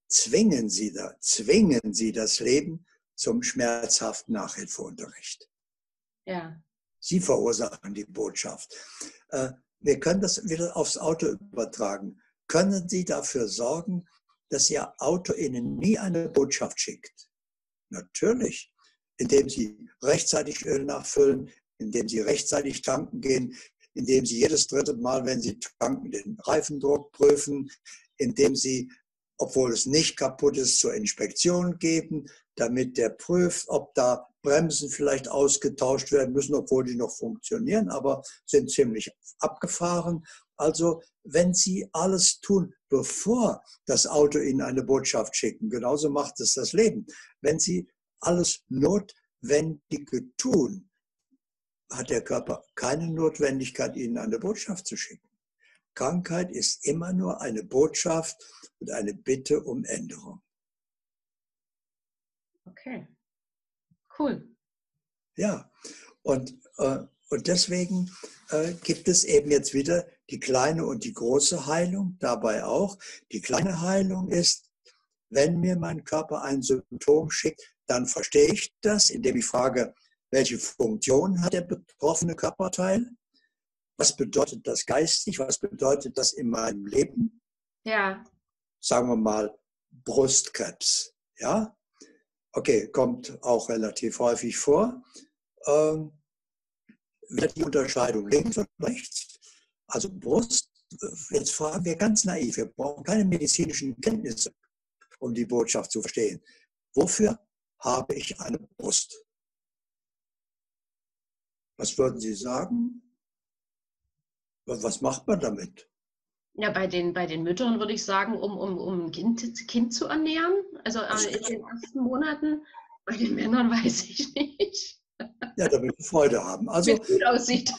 Speaker 2: zwingen sie, da, zwingen sie das Leben zum schmerzhaften Nachhilfeunterricht.
Speaker 3: Ja.
Speaker 2: Sie verursachen die Botschaft. Äh, wir können das wieder aufs Auto übertragen. Können Sie dafür sorgen, dass Ihr Auto Ihnen nie eine Botschaft schickt? Natürlich, indem Sie rechtzeitig Öl nachfüllen, indem Sie rechtzeitig tanken gehen, indem Sie jedes dritte Mal, wenn Sie tanken, den Reifendruck prüfen, indem Sie, obwohl es nicht kaputt ist, zur Inspektion geben, damit der prüft, ob da Bremsen vielleicht ausgetauscht werden müssen, obwohl die noch funktionieren, aber sind ziemlich abgefahren. Also wenn Sie alles tun, bevor das Auto Ihnen eine Botschaft schicken, genauso macht es das Leben. Wenn Sie alles Notwendige tun, hat der Körper keine Notwendigkeit, Ihnen eine Botschaft zu schicken. Krankheit ist immer nur eine Botschaft und eine Bitte um Änderung.
Speaker 3: Okay. Cool.
Speaker 2: Ja, und, äh, und deswegen äh, gibt es eben jetzt wieder die kleine und die große Heilung dabei auch. Die kleine Heilung ist, wenn mir mein Körper ein Symptom schickt, dann verstehe ich das, indem ich frage, welche Funktion hat der betroffene Körperteil? Was bedeutet das geistig? Was bedeutet das in meinem Leben?
Speaker 3: Ja.
Speaker 2: Sagen wir mal Brustkrebs. Ja, Okay, kommt auch relativ häufig vor. Ähm, die Unterscheidung links und rechts, also Brust, jetzt fragen wir ganz naiv, wir brauchen keine medizinischen Kenntnisse, um die Botschaft zu verstehen. Wofür habe ich eine Brust? Was würden Sie sagen? Was macht man damit?
Speaker 3: Ja, bei den, bei den Müttern würde ich sagen, um, um, um ein kind, kind zu ernähren. Also äh, in den ersten Monaten. Bei den Männern weiß ich nicht.
Speaker 2: Ja, damit wir Freude haben. Also,
Speaker 3: Wie gut aussieht.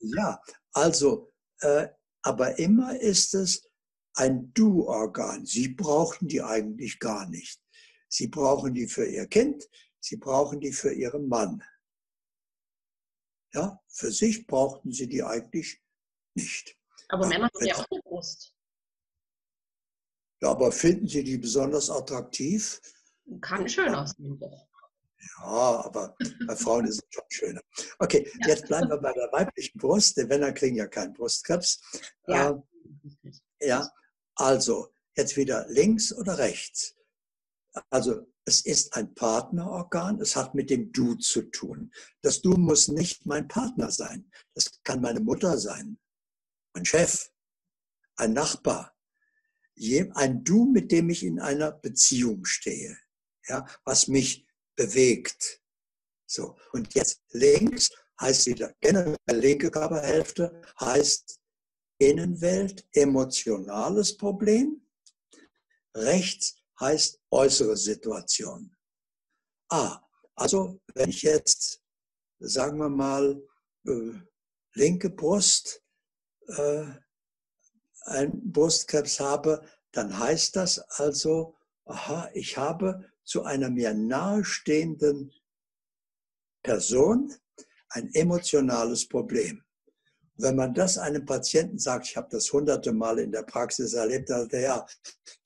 Speaker 2: Ja, also, äh, aber immer ist es ein Du-Organ. Sie brauchten die eigentlich gar nicht. Sie brauchen die für ihr Kind, sie brauchen die für ihren Mann. Ja, für sich brauchten sie die eigentlich nicht.
Speaker 3: Aber Männer haben ja auch eine Brust.
Speaker 2: Ja, aber finden Sie die besonders attraktiv?
Speaker 3: Kann schön aussehen.
Speaker 2: Ja, aber bei Frauen ist es schon schöner. Okay, ja. jetzt bleiben wir bei der weiblichen Brust. Die Männer kriegen ja keinen Brustkrebs. Ja. Äh, ja, also jetzt wieder links oder rechts. Also es ist ein Partnerorgan, es hat mit dem Du zu tun. Das Du muss nicht mein Partner sein. Das kann meine Mutter sein, mein Chef, ein Nachbar, ein Du, mit dem ich in einer Beziehung stehe, ja, was mich bewegt. So, und jetzt links heißt wieder generell linke Körperhälfte, heißt Innenwelt, emotionales Problem. Rechts heißt äußere Situation. Ah, also wenn ich jetzt, sagen wir mal, äh, linke Brust, äh, einen Brustkrebs habe, dann heißt das also, aha, ich habe zu einer mir nahestehenden Person ein emotionales Problem. Wenn man das einem Patienten sagt, ich habe das hunderte Mal in der Praxis erlebt, dann ja,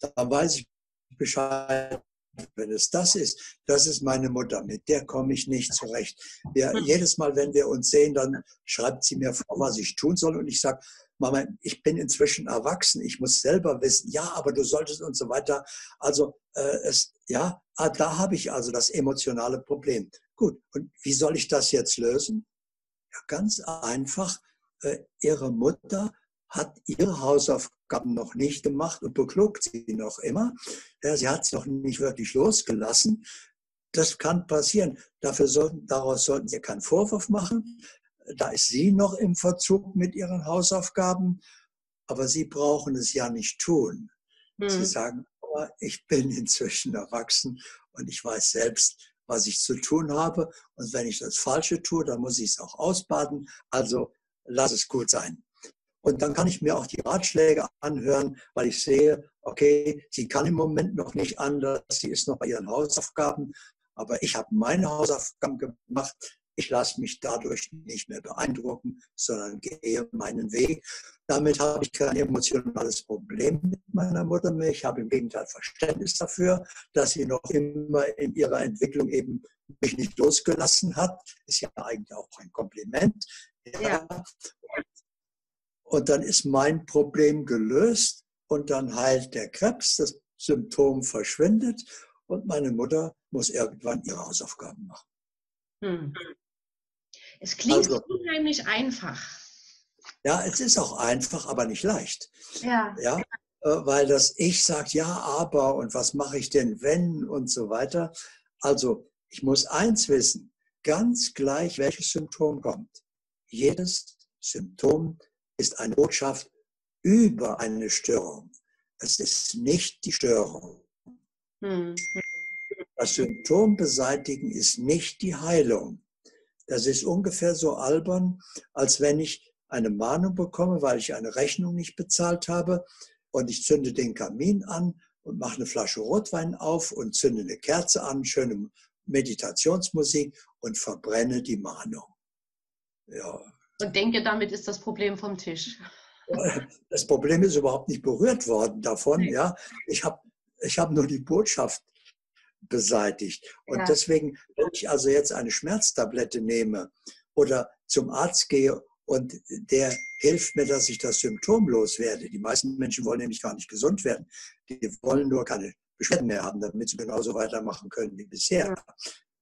Speaker 2: dann weiß ich Bescheid, wenn es das ist, das ist meine Mutter, mit der komme ich nicht zurecht. Wir, hm. jedes Mal, wenn wir uns sehen, dann schreibt sie mir vor, was ich tun soll und ich sage, Mama, ich bin inzwischen erwachsen, ich muss selber wissen, ja, aber du solltest und so weiter. Also äh, es, ja, ah, da habe ich also das emotionale Problem. Gut, und wie soll ich das jetzt lösen? Ja, ganz einfach. Äh, ihre Mutter hat ihre Hausaufgaben noch nicht gemacht und beklugt sie noch immer. Ja, sie hat es noch nicht wirklich losgelassen. das kann passieren. Dafür sollten, daraus sollten Sie keinen Vorwurf machen. Da ist sie noch im Verzug mit ihren Hausaufgaben, aber Sie brauchen es ja nicht tun. Hm. Sie sagen, aber ich bin inzwischen erwachsen und ich weiß selbst, was ich zu tun habe. Und wenn ich das Falsche tue, dann muss ich es auch ausbaden. Also lass es gut sein. Und dann kann ich mir auch die Ratschläge anhören, weil ich sehe, okay, sie kann im Moment noch nicht anders, sie ist noch bei ihren Hausaufgaben, aber ich habe meine Hausaufgaben gemacht. Ich lasse mich dadurch nicht mehr beeindrucken, sondern gehe meinen Weg. Damit habe ich kein emotionales Problem mit meiner Mutter mehr. Ich habe im Gegenteil Verständnis dafür, dass sie noch immer in ihrer Entwicklung eben mich nicht losgelassen hat. Ist ja eigentlich auch ein Kompliment. Ja. Und dann ist mein Problem gelöst und dann heilt der Krebs, das Symptom verschwindet und meine Mutter muss irgendwann ihre Hausaufgaben machen. Hm.
Speaker 3: Es klingt also, unheimlich einfach.
Speaker 2: Ja, es ist auch einfach, aber nicht leicht.
Speaker 3: Ja.
Speaker 2: ja äh, weil das Ich sagt, ja, aber und was mache ich denn, wenn und so weiter. Also, ich muss eins wissen, ganz gleich, welches Symptom kommt. Jedes Symptom ist eine Botschaft über eine Störung. Es ist nicht die Störung. Hm. Das Symptom beseitigen ist nicht die Heilung. Das ist ungefähr so albern, als wenn ich eine Mahnung bekomme, weil ich eine Rechnung nicht bezahlt habe und ich zünde den Kamin an und mache eine Flasche Rotwein auf und zünde eine Kerze an, schöne Meditationsmusik und verbrenne die Mahnung.
Speaker 3: Ja. Und denke, damit ist das Problem vom Tisch.
Speaker 2: Das Problem ist überhaupt nicht berührt worden davon. Ja, ich habe ich hab nur die Botschaft beseitigt. Und ja. deswegen, wenn ich also jetzt eine Schmerztablette nehme oder zum Arzt gehe und der hilft mir, dass ich das Symptom loswerde. Die meisten Menschen wollen nämlich gar nicht gesund werden. Die wollen nur keine Beschwerden mehr haben, damit sie genauso weitermachen können wie bisher. Ja.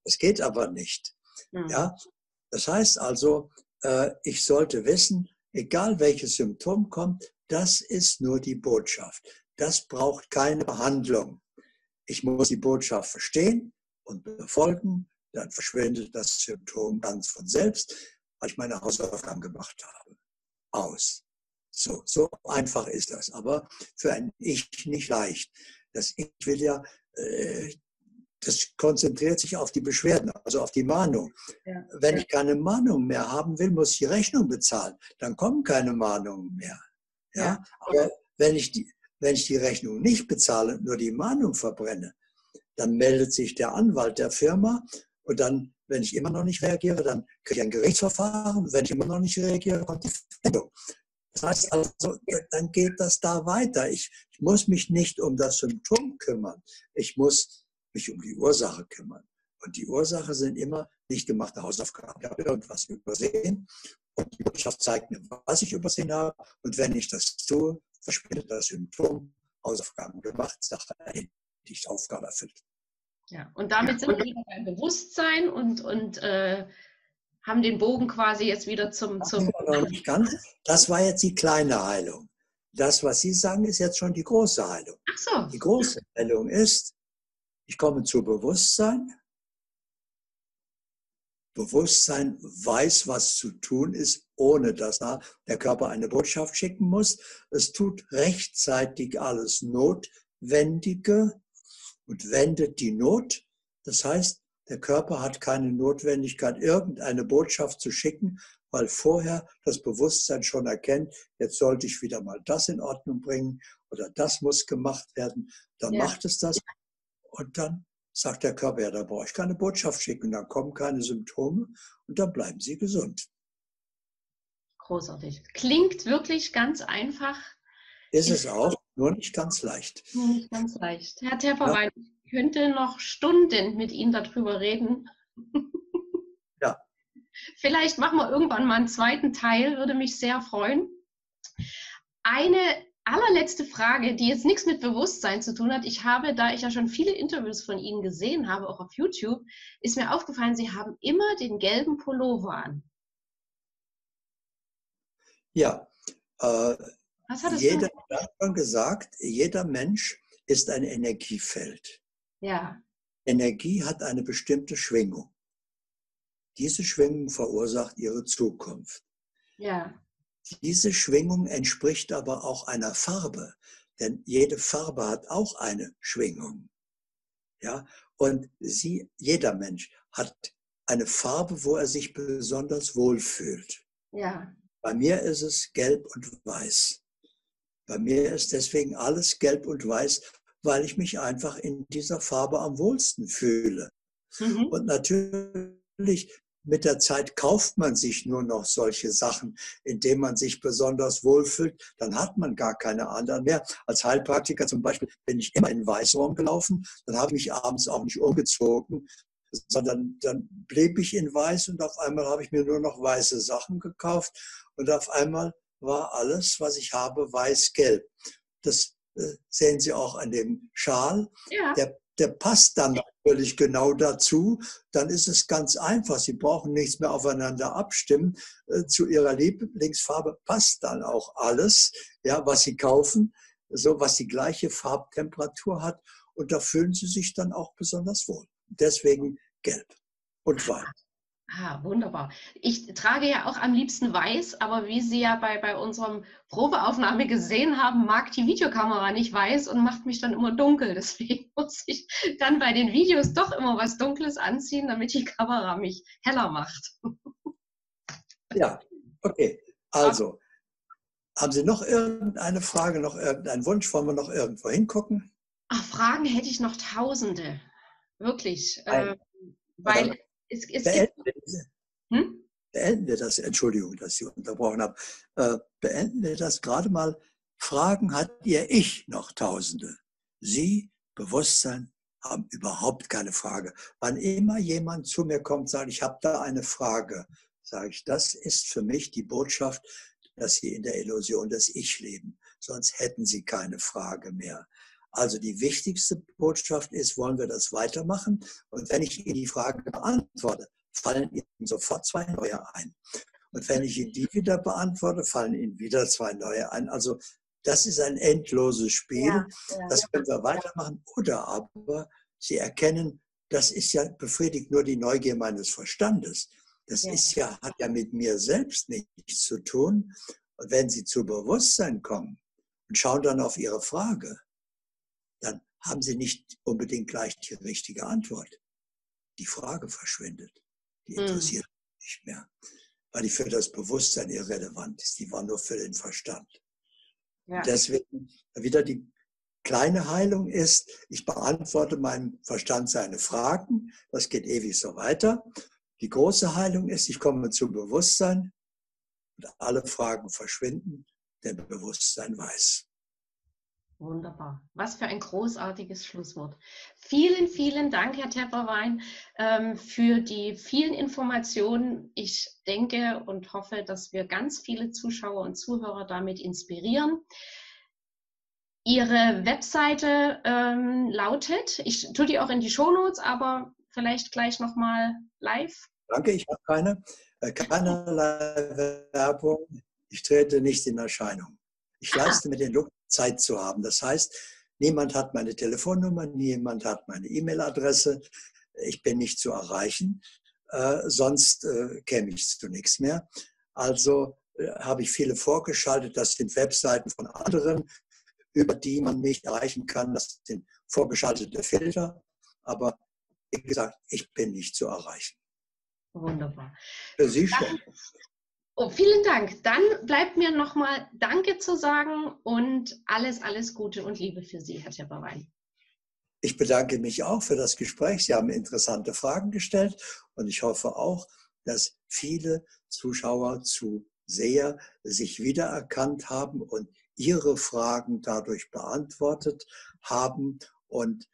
Speaker 2: Das geht aber nicht. Ja. ja? Das heißt also, ich sollte wissen, egal welches Symptom kommt, das ist nur die Botschaft. Das braucht keine Behandlung. Ich muss die Botschaft verstehen und befolgen, dann verschwindet das Symptom ganz von selbst, weil ich meine Hausaufgaben gemacht habe. Aus. So, so einfach ist das. Aber für ein Ich nicht leicht. Das Ich will ja, äh, das konzentriert sich auf die Beschwerden, also auf die Mahnung. Ja. Wenn ich keine Mahnung mehr haben will, muss ich die Rechnung bezahlen. Dann kommen keine Mahnungen mehr. Ja? ja. Aber wenn ich die, wenn ich die Rechnung nicht bezahle, nur die Mahnung verbrenne, dann meldet sich der Anwalt der Firma und dann, wenn ich immer noch nicht reagiere, dann kriege ich ein Gerichtsverfahren. Wenn ich immer noch nicht reagiere, kommt die Fendung. Das heißt also, dann geht das da weiter. Ich, ich muss mich nicht um das Symptom kümmern. Ich muss mich um die Ursache kümmern. Und die Ursache sind immer nicht gemachte Hausaufgaben. Ich habe irgendwas übersehen und die Wirtschaft zeigt mir, was ich übersehen habe. Und wenn ich das tue, verschwindet das Symptom, Hausaufgaben gemacht, Sache erledigt, Aufgabe erfüllt.
Speaker 3: Ja, und damit sind wir wieder beim Bewusstsein und, und äh, haben den Bogen quasi jetzt wieder zum. zum
Speaker 2: noch nicht ganz. Das war jetzt die kleine Heilung. Das, was Sie sagen, ist jetzt schon die große Heilung.
Speaker 3: Ach so.
Speaker 2: Die große Heilung ist, ich komme zu Bewusstsein. Bewusstsein weiß, was zu tun ist, ohne dass der Körper eine Botschaft schicken muss. Es tut rechtzeitig alles Notwendige und wendet die Not. Das heißt, der Körper hat keine Notwendigkeit, irgendeine Botschaft zu schicken, weil vorher das Bewusstsein schon erkennt, jetzt sollte ich wieder mal das in Ordnung bringen oder das muss gemacht werden. Dann ja. macht es das und dann sagt der Körper, ja, da brauche ich keine Botschaft schicken, dann kommen keine Symptome und dann bleiben sie gesund.
Speaker 3: Großartig. Klingt wirklich ganz einfach.
Speaker 2: Ist es auch, nur nicht ganz leicht.
Speaker 3: Nur nicht ganz leicht. Herr Tepperwein, ja. ich könnte noch Stunden mit Ihnen darüber reden.
Speaker 2: ja.
Speaker 3: Vielleicht machen wir irgendwann mal einen zweiten Teil, würde mich sehr freuen. Eine allerletzte Frage, die jetzt nichts mit Bewusstsein zu tun hat. Ich habe, da ich ja schon viele Interviews von Ihnen gesehen habe, auch auf YouTube, ist mir aufgefallen, Sie haben immer den gelben Pullover an.
Speaker 2: Ja, äh, Was hat jeder, schon gesagt, jeder Mensch ist ein Energiefeld.
Speaker 3: Ja.
Speaker 2: Energie hat eine bestimmte Schwingung. Diese Schwingung verursacht ihre Zukunft.
Speaker 1: Ja.
Speaker 2: Diese Schwingung entspricht aber auch einer Farbe, denn jede Farbe hat auch eine Schwingung. Ja, und sie, jeder Mensch hat eine Farbe, wo er sich besonders wohlfühlt.
Speaker 1: Ja.
Speaker 2: Bei mir ist es gelb und weiß. Bei mir ist deswegen alles gelb und weiß, weil ich mich einfach in dieser Farbe am wohlsten fühle. Mhm. Und natürlich mit der Zeit kauft man sich nur noch solche Sachen, indem man sich besonders wohlfühlt. Dann hat man gar keine anderen mehr. Als Heilpraktiker zum Beispiel bin ich immer in Weißraum gelaufen. Dann habe ich mich abends auch nicht umgezogen, sondern dann blieb ich in Weiß und auf einmal habe ich mir nur noch weiße Sachen gekauft und auf einmal war alles, was ich habe, weiß-gelb. Das äh, sehen Sie auch an dem Schal. Ja. Der, der passt dann natürlich genau dazu. Dann ist es ganz einfach. Sie brauchen nichts mehr aufeinander abstimmen. Äh, zu Ihrer Lieblingsfarbe passt dann auch alles, ja, was Sie kaufen, so was die gleiche Farbtemperatur hat. Und da fühlen Sie sich dann auch besonders wohl. Deswegen gelb und weiß.
Speaker 1: Ah, wunderbar. Ich trage ja auch am liebsten weiß, aber wie Sie ja bei, bei unserem Probeaufnahme gesehen haben, mag die Videokamera nicht weiß und macht mich dann immer dunkel. Deswegen muss ich dann bei den Videos doch immer was Dunkles anziehen, damit die Kamera mich heller macht.
Speaker 2: Ja, okay. Also, haben Sie noch irgendeine Frage, noch irgendeinen Wunsch? Wollen wir noch irgendwo hingucken?
Speaker 1: Ach, Fragen hätte ich noch tausende. Wirklich. Äh, weil es, es
Speaker 2: wir, hm? beenden wir das, Entschuldigung, dass ich unterbrochen habe. Äh, beenden wir das gerade mal. Fragen hat ihr Ich noch Tausende. Sie, Bewusstsein, haben überhaupt keine Frage. Wann immer jemand zu mir kommt, sagt, ich habe da eine Frage, sage ich, das ist für mich die Botschaft, dass Sie in der Illusion des Ich leben. Sonst hätten Sie keine Frage mehr. Also die wichtigste Botschaft ist, wollen wir das weitermachen? Und wenn ich Ihnen die Frage beantworte, fallen Ihnen sofort zwei neue ein. Und wenn ich Ihnen die wieder beantworte, fallen Ihnen wieder zwei neue ein. Also das ist ein endloses Spiel. Ja, ja. Das können wir weitermachen. Oder aber Sie erkennen, das ist ja befriedigt nur die Neugier meines Verstandes. Das ja. ist ja, hat ja mit mir selbst nichts zu tun. Und wenn Sie zu Bewusstsein kommen und schauen dann auf Ihre Frage, dann haben Sie nicht unbedingt gleich die richtige Antwort. Die Frage verschwindet. Die hm. interessiert mhm. nicht mehr, weil die für das Bewusstsein irrelevant ist. Die war nur für den Verstand. Ja. Deswegen wieder die kleine Heilung ist, ich beantworte meinem Verstand seine Fragen. Das geht ewig so weiter. Die große Heilung ist, ich komme zum Bewusstsein und alle Fragen verschwinden, denn Bewusstsein weiß.
Speaker 1: Wunderbar. Was für ein großartiges Schlusswort. Vielen, vielen Dank, Herr Tepperwein, ähm, für die vielen Informationen. Ich denke und hoffe, dass wir ganz viele Zuschauer und Zuhörer damit inspirieren. Ihre Webseite ähm, lautet, ich tue die auch in die Shownotes, aber vielleicht gleich nochmal live.
Speaker 2: Danke, ich habe keine, äh, keinerlei Werbung. Ich trete nicht in Erscheinung. Ich leiste mir den Look Zeit zu haben. Das heißt, niemand hat meine Telefonnummer, niemand hat meine E-Mail-Adresse. Ich bin nicht zu erreichen, äh, sonst äh, käme ich zu nichts mehr. Also äh, habe ich viele vorgeschaltet. Das sind Webseiten von anderen, über die man mich erreichen kann. Das sind vorgeschaltete Filter. Aber wie gesagt, ich bin nicht zu erreichen.
Speaker 1: Wunderbar.
Speaker 2: Für Sie schon.
Speaker 1: Oh, vielen Dank. Dann bleibt mir nochmal Danke zu sagen und alles, alles Gute und Liebe für Sie, Herr Tepperwein.
Speaker 2: Ich bedanke mich auch für das Gespräch. Sie haben interessante Fragen gestellt und ich hoffe auch, dass viele Zuschauer, Zuseher sich wiedererkannt haben und ihre Fragen dadurch beantwortet haben und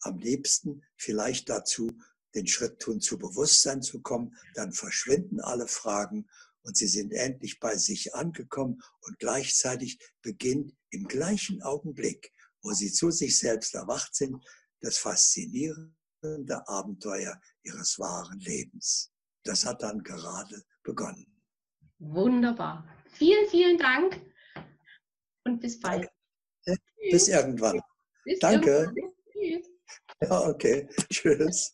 Speaker 2: am liebsten vielleicht dazu den Schritt tun, zu Bewusstsein zu kommen. Dann verschwinden alle Fragen und sie sind endlich bei sich angekommen und gleichzeitig beginnt im gleichen Augenblick, wo sie zu sich selbst erwacht sind, das faszinierende Abenteuer ihres wahren Lebens. Das hat dann gerade begonnen.
Speaker 1: Wunderbar. Vielen, vielen Dank und bis bald.
Speaker 2: Danke. Bis irgendwann. Bis Danke. Irgendwann. Ja, okay. Tschüss.